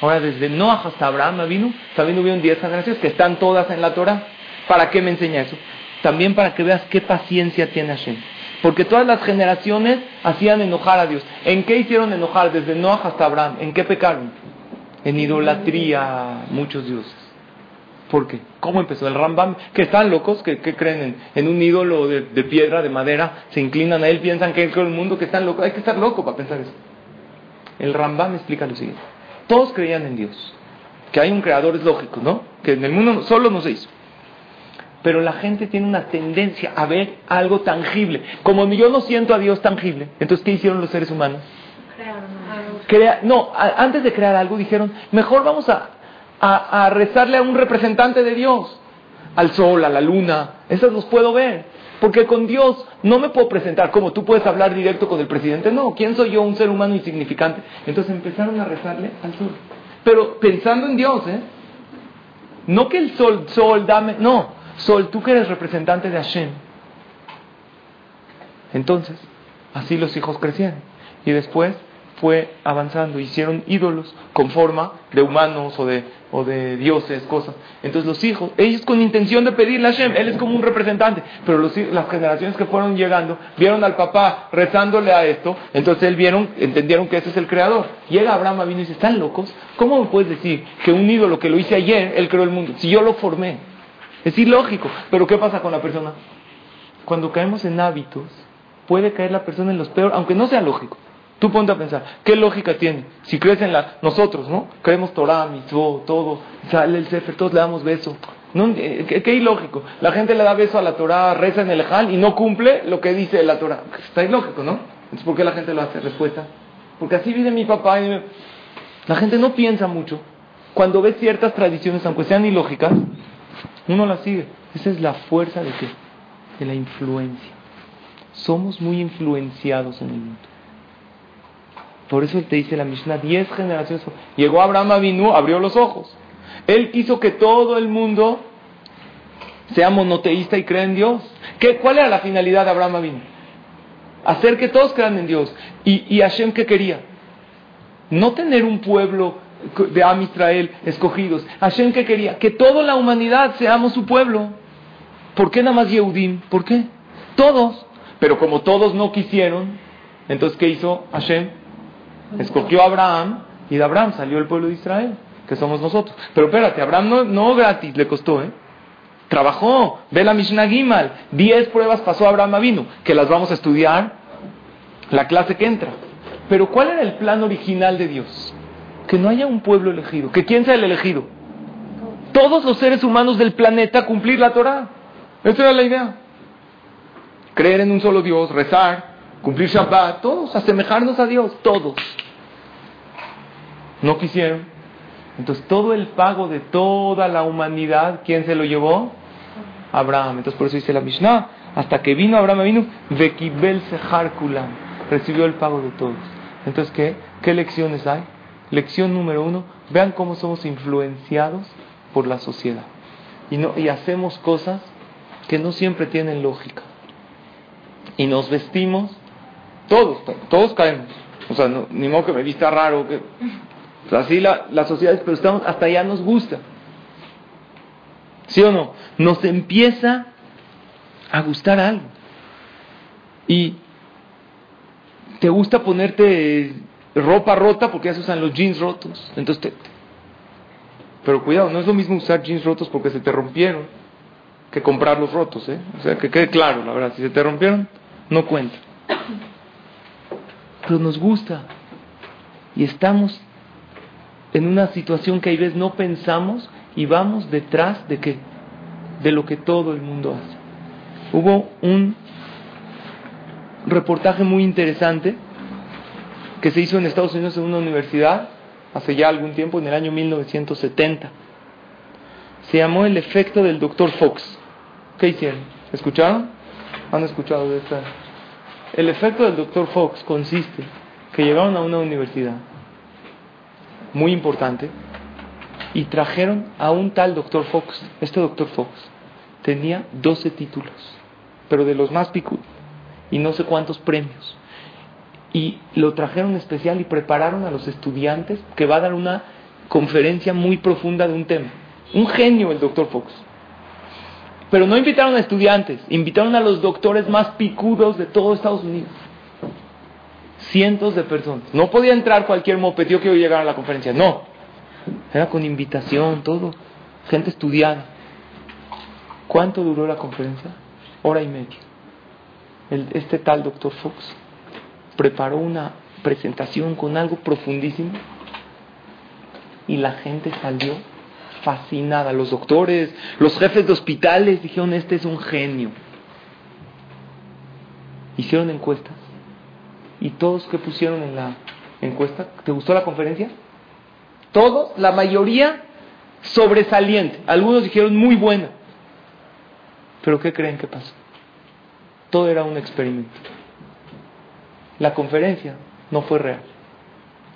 Ahora desde Noach hasta Abraham vino, también hubieron 10 generaciones que están todas en la Torah. ¿Para qué me enseña eso? También para que veas qué paciencia tiene Hashem. Porque todas las generaciones hacían enojar a Dios. ¿En qué hicieron enojar desde Noah hasta Abraham? ¿En qué pecaron? En idolatría muchos dioses. ¿Por qué? ¿Cómo empezó? El Rambam, que están locos, que, creen en, un ídolo de, piedra, de madera, se inclinan a él, piensan que es el mundo, que están locos. Hay que estar loco para pensar eso. El Rambam explica lo siguiente. Todos creían en Dios. Que hay un creador es lógico, ¿no? Que en el mundo solo no se hizo pero la gente tiene una tendencia a ver algo tangible. Como yo no siento a Dios tangible, entonces ¿qué hicieron los seres humanos? Crea, no, antes de crear algo dijeron, mejor vamos a, a, rezarle a un representante de Dios, al sol, a la luna, esos los puedo ver. Porque con Dios no me puedo presentar como tú puedes hablar directo con el presidente. No, ¿quién soy yo? Un ser humano insignificante. Entonces empezaron a rezarle al sol. Pero pensando en Dios, ¿eh? No que el sol, sol, dame. No, Sol, tú que eres representante de Hashem. Entonces, así los hijos crecieron. Y después fue avanzando, hicieron ídolos con forma de humanos o de, o de dioses, cosas. Entonces los hijos, ellos con intención de pedirle a Hashem, él es como un representante, pero los, las generaciones que fueron llegando vieron al papá rezándole a esto, entonces él vieron, entendieron que ese es el creador. Llega Abraham vino y dice, ¿están locos? ¿Cómo me puedes decir que un ídolo que lo hice ayer, él creó el mundo? Si yo lo formé. Es ilógico, pero ¿qué pasa con la persona? Cuando caemos en hábitos, puede caer la persona en los peores, aunque no sea lógico. Tú ponte a pensar, ¿qué lógica tiene? Si crees en la... Nosotros, ¿no? Creemos Torah, mitzvot, todo, sale el Sefer, todos le damos beso. No, eh, ¿qué, ilógico? La gente le da beso a la Torah, reza en el Ejal y no cumple lo que dice la Torah. Está ilógico, ¿no? Entonces, ¿por qué la gente lo hace? Respuesta. Porque así vive mi papá. La gente no piensa mucho. Cuando ve ciertas tradiciones, aunque sean ilógicas, uno las sigue. Esa es la fuerza de? De la influencia. Somos muy influenciados en el mundo. Por eso él te dice la Mishnah, diez generaciones. Llegó Abraham Avinu, abrió los ojos. Él quiso que todo el mundo sea monoteísta y crea en Dios. ¿Qué, ¿Cuál era la finalidad de Abraham Avinu? Hacer que todos crean en Dios. ¿Y, y Hashem qué quería? No tener un pueblo de Am Israel escogidos. Hashem qué quería? Que toda la humanidad seamos su pueblo. ¿Por qué nada más Yehudim? ¿Por qué? Todos. Pero como todos no quisieron, entonces ¿qué hizo Hashem? Escogió a Abraham y de Abraham salió el pueblo de Israel, que somos nosotros. Pero espérate, Abraham no, no gratis le costó, ¿eh? Trabajó, ve la Mishnah Gimal, diez pruebas pasó Abraham vino, que las vamos a estudiar la clase que entra. Pero ¿cuál era el plan original de Dios? Que no haya un pueblo elegido, que quién sea el elegido. Todos los seres humanos del planeta cumplir la Torah. Esa era la idea. Creer en un solo Dios, rezar, cumplir Shabbat, todos, asemejarnos a Dios, todos. No quisieron. Entonces todo el pago de toda la humanidad, ¿quién se lo llevó? Abraham. Entonces por eso dice la Mishnah, hasta que vino Abraham vino, Vekibel Sehar Kulam, recibió el pago de todos. Entonces, ¿qué? ¿Qué lecciones hay? Lección número uno, vean cómo somos influenciados por la sociedad. Y, no, y hacemos cosas que no siempre tienen lógica. Y nos vestimos, todos, todos caemos. O sea, ni modo que me vista raro. Que, así la, la sociedad, pero estamos, hasta allá nos gusta. ¿Sí o no? Nos empieza a gustar algo. Y te gusta ponerte ropa rota porque ya se usan los jeans rotos. Entonces pero cuidado, no es lo mismo usar jeans rotos porque se te rompieron que comprarlos rotos, ¿eh? O sea, que quede claro, la verdad, si se te rompieron, no cuenta. Pero nos gusta y estamos en una situación que a veces no pensamos y vamos detrás de qué? De lo que todo el mundo hace. Hubo un reportaje muy interesante que se hizo en Estados Unidos en una universidad hace ya algún tiempo, en el año 1970. Se llamó El efecto del Dr. Fox. ¿Qué hicieron? ¿Escucharon? ¿Han escuchado de esta? El efecto del Dr. Fox consiste que llegaron a una universidad muy importante y trajeron a un tal Dr. Fox. Este Dr. Fox tenía 12 títulos, pero de los más picudos, y no sé cuántos premios. Y lo trajeron especial y prepararon a los estudiantes que va a dar una conferencia muy profunda de un tema. Un genio el Dr. Fox. Pero no invitaron a estudiantes, invitaron a los doctores más picudos de todo Estados Unidos. Cientos de personas. No podía entrar cualquier mopetio que llegara a la conferencia, no. Era con invitación, todo. Gente estudiada. ¿Cuánto duró la conferencia? Hora y media. este tal doctor Fox preparó una presentación con algo profundísimo y la gente salió fascinada. Los doctores, los jefes de hospitales dijeron, este es un genio. Hicieron encuestas. ¿Y todos que pusieron en la encuesta? ¿Te gustó la conferencia? Todos, la mayoría, sobresaliente. Algunos dijeron muy buena. Pero ¿qué creen que pasó? Todo era un experimento. La conferencia no fue real.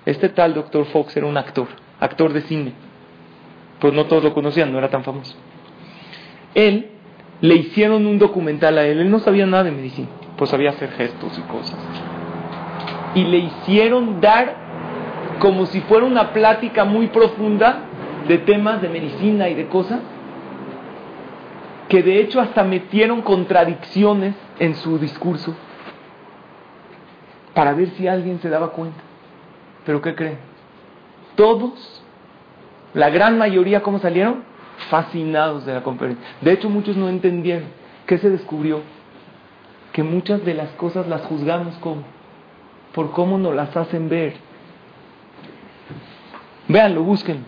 Este tal doctor Fox era un actor, actor de cine pues no todos lo conocían, no era tan famoso. Él, le hicieron un documental a él, él no sabía nada de medicina, pues sabía hacer gestos y cosas. y le hicieron dar como si fuera una plática muy profunda de temas de medicina y de cosas, que de hecho hasta metieron contradicciones en su discurso para ver si alguien se daba cuenta. Pero ¿qué creen? Todos, la gran mayoría, ¿cómo salieron? Fascinados de la conferencia. De hecho, muchos no entendieron. ¿Qué se descubrió? Que muchas de las cosas las juzgamos como, por cómo nos las hacen ver. Véanlo, busquen.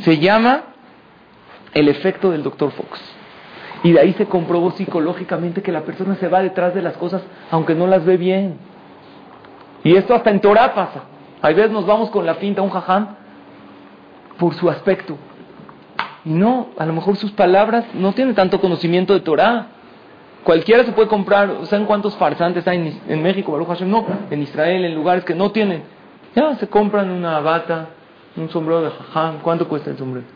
Se llama el efecto del Dr. Fox. Y de ahí se comprobó psicológicamente que la persona se va detrás de las cosas aunque no las ve bien. Y esto hasta en Torah pasa. A veces nos vamos con la pinta a un jaján por su aspecto. Y no, a lo mejor sus palabras no tienen tanto conocimiento de Torah. Cualquiera se puede comprar, ¿saben cuántos farsantes hay en, México, Baruch? No, en Israel, en lugares que no tienen. Ya se compran una bata, un sombrero de jaján. ¿Cuánto cuesta el sombrero?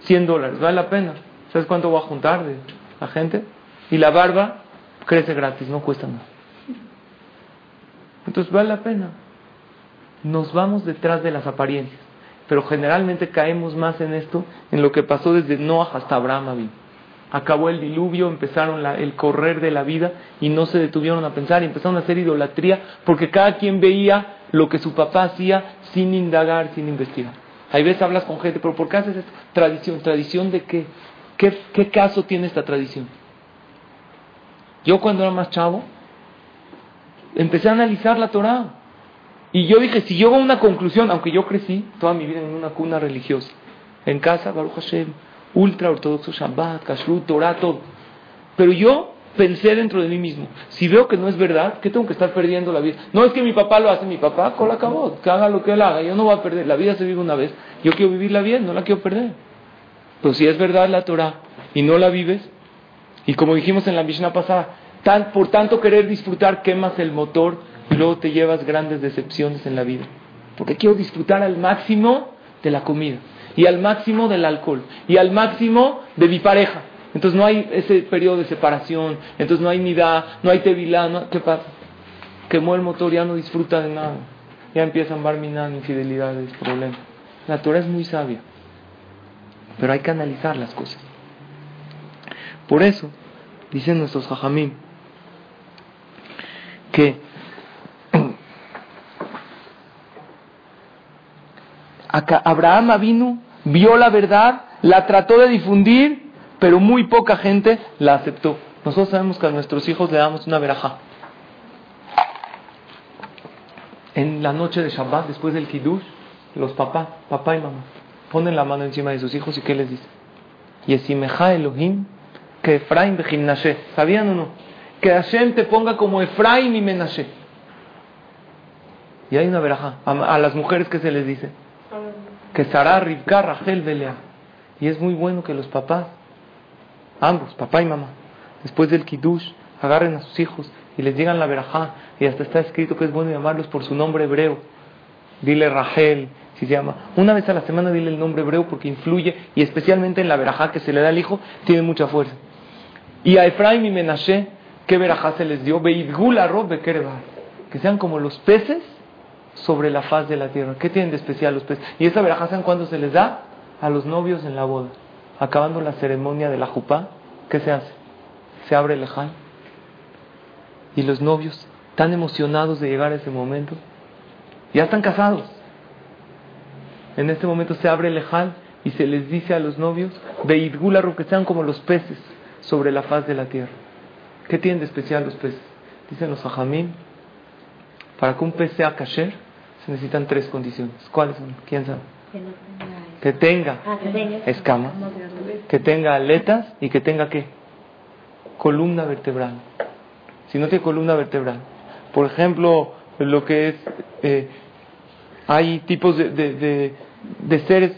100 dólares, vale la pena. ¿Sabes cuánto va a juntar de la gente? Y la barba crece gratis, no cuesta nada. Entonces vale la pena. Nos vamos detrás de las apariencias. Pero generalmente caemos más en esto, en lo que pasó desde Noah hasta Abraham. Acabó el diluvio, empezaron el correr de la vida y no se detuvieron a pensar y empezaron a hacer idolatría porque cada quien veía lo que su papá hacía sin indagar, sin investigar. Hay veces hablas con gente, pero ¿por qué haces esto? Tradición. ¿Tradición de qué? ¿Qué, caso tiene esta tradición? Yo cuando era más chavo, empecé a analizar la Torah. Y yo dije, si yo a una conclusión, aunque yo crecí toda mi vida en una cuna religiosa, en casa, Baruch Hashem, ultra ortodoxo, Shabbat, Kashrut, Torah, todo. Pero yo pensé dentro de mí mismo, si veo que no es verdad, ¿qué tengo que estar perdiendo la vida? No es que mi papá lo hace, mi papá, con la acabó, que haga lo que él haga, yo no voy a perder, la vida se vive una vez, yo quiero vivirla bien, no la quiero perder. Pero si es verdad la Torah y no la vives, y como dijimos en la Mishnah pasada, por tanto querer disfrutar quemas el motor y luego te llevas grandes decepciones en la vida. Porque quiero disfrutar al máximo de la comida y al máximo del alcohol y al máximo de mi pareja. Entonces no hay ese periodo de separación, entonces no hay nidá, no hay tevilá, ¿qué pasa? Quemó el motor, ya no disfruta de nada. Ya empiezan barminan, infidelidades, problemas. La Torah es muy sabia, pero hay que analizar las cosas. Por eso, dicen nuestros jajamim, que Abraham vino, vio la verdad, la trató de difundir pero muy poca gente la aceptó. Nosotros sabemos que a nuestros hijos le damos una verajá. En la noche de Shabbat, después del Kiddush, los papás, papá y mamá, ponen la mano encima de sus hijos y ¿qué les dice? Yesimeja Elohim, que Efraim Bejimnashe. ¿Sabían o no? Que Hashem te ponga como Efraim y Menashe. Y hay una verajá. A, las mujeres que se les dice? Que Sarah, Rivka, Rachel, Belea. Y es muy bueno que los papás ambos, papá y mamá, después del kiddush, agarren a sus hijos y les digan la verajá, y hasta está escrito que es bueno llamarlos por su nombre hebreo. Dile Rachel, si se llama. Una vez a la semana dile el nombre hebreo porque influye, y especialmente en la verajá que se le da al hijo, tiene mucha fuerza. Y a Efraim y Menashe, ¿qué verajá se les dio? Que sean como los peces sobre la faz de la tierra. ¿Qué tienen de especial los peces? Y esa verajá, ¿saben cuándo se les da? A los novios en la boda acabando la ceremonia de la jupá, ¿qué se hace? Se abre el. Y los novios, tan emocionados de llegar a ese momento, ya están casados. En este momento se abre el lejal y se les dice a los novios, Beidgula que sean como los peces sobre la faz de la tierra. ¿Qué tienen de especial los peces? Dicen los ajamín, para que un pez sea kasher se necesitan tres condiciones. ¿Cuáles son? ¿Quién sabe? que tenga ah, escamas, que tenga aletas y que tenga qué? Columna vertebral. Si no tiene columna vertebral. Por ejemplo, lo que es, eh, hay tipos de, de, de, seres,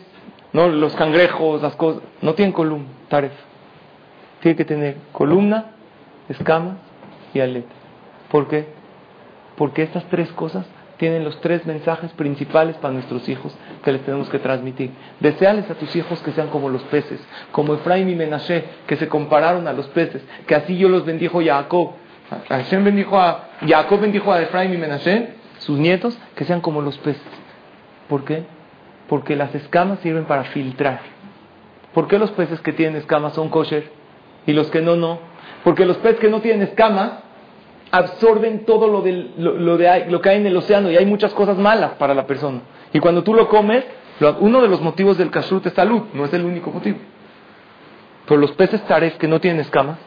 ¿no? los cangrejos, las cosas, no tienen columna, taref. Tiene que tener columna, escamas y aletas. ¿Por qué? Porque estas tres cosas tienen los tres mensajes principales para nuestros hijos que les tenemos que transmitir. Deseales a tus hijos que sean como los peces, como Efraim y Menashe, que se compararon a los peces, que así yo los bendijo Jacob. Hashem bendijo a Jacob bendijo a Efraín y Menashe, sus nietos, que sean como los peces. ¿Por qué? Porque las escamas sirven para filtrar. ¿Por qué los peces que tienen escamas son kosher y los que no, no? Porque los peces que no tienen escamas absorben todo lo, de, lo que hay en el océano y hay muchas cosas malas para la persona. Y cuando tú lo comes, uno de los motivos del kashrut es salud, no es el único motivo. Pero los peces taref que no tienen escamas,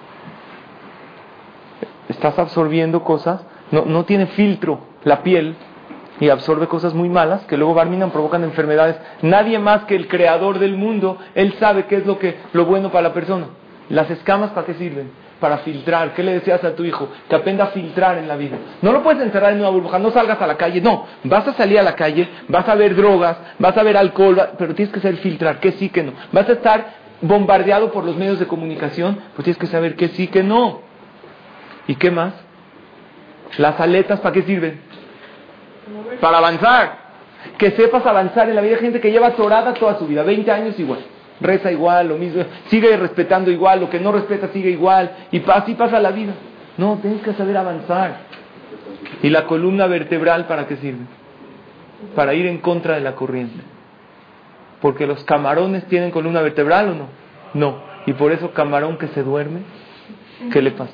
estás absorbiendo cosas, no, no tiene filtro la piel y absorbe cosas muy malas que luego barminan, provocan enfermedades. Nadie más que el creador del mundo, él sabe qué es lo, que, lo bueno para la persona. Las escamas, ¿para qué sirven? Para filtrar. ¿Qué le decías a tu hijo? Que aprenda a filtrar en la vida. No lo puedes encerrar en una burbuja, no salgas a la calle. No, vas a salir a la calle, vas a ver drogas, vas a ver alcohol, pero tienes que saber filtrar, qué sí, qué no. Vas a estar bombardeado por los medios de comunicación, pues tienes que saber qué sí, qué no. ¿Y qué más? Las aletas, ¿para qué sirven? Para avanzar. Que sepas avanzar en la vida. Gente que lleva atorada toda su vida, 20 años igual. Reza igual, lo mismo. Sigue respetando igual, lo que no respeta sigue igual. Y así pasa la vida. No, tienes que saber avanzar. ¿Y la columna vertebral para qué sirve? Para ir en contra de la corriente. Porque los camarones tienen columna vertebral o no? No. Y por eso camarón que se duerme, ¿qué le pasa?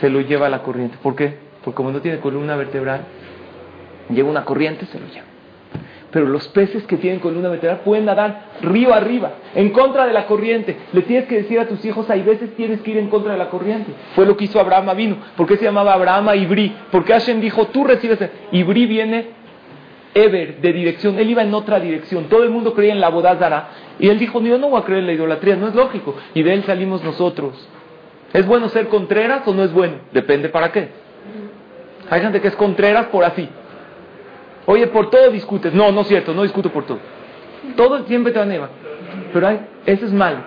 Se lo lleva a la corriente. ¿Por qué? Porque como no tiene columna vertebral, llega una corriente, se lo lleva. Pero los peces que tienen columna vertebral pueden nadar río arriba, en contra de la corriente. Le tienes que decir a tus hijos, hay veces tienes que ir en contra de la corriente. Fue lo que hizo Abraham vino. ¿Por qué se llamaba Abraham Ibrí? Porque Hashem dijo, tú recibes... Ibrí viene Ever, de dirección. Él iba en otra dirección. Todo el mundo creía en la bodázara. Y él dijo, yo no voy a creer en la idolatría, no es lógico. Y de él salimos nosotros. ¿Es bueno ser contreras o no es bueno? Depende para qué. Hay gente que es contreras por así. Oye, por todo discutes. No, no es cierto, no discuto por todo. Todo siempre te va Pero hay, eso es malo.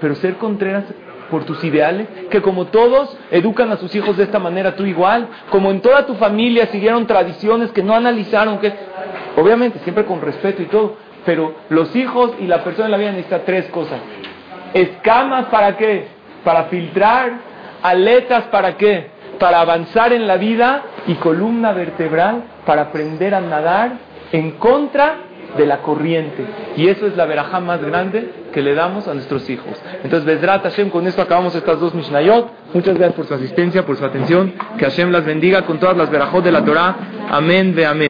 Pero ser contreras por tus ideales, que como todos educan a sus hijos de esta manera, tú igual, como en toda tu familia siguieron tradiciones que no analizaron, que obviamente siempre con respeto y todo, pero los hijos y la persona en la vida necesitan tres cosas. Escamas para qué? Para filtrar, aletas para qué? Para avanzar en la vida y columna vertebral para aprender a nadar en contra de la corriente. Y eso es la verajá más grande que le damos a nuestros hijos. Entonces, Bezrat Hashem, con esto acabamos estas dos Mishnayot. Muchas gracias por su asistencia, por su atención. Que Hashem las bendiga con todas las verajot de la Torah. Amén, ve amén.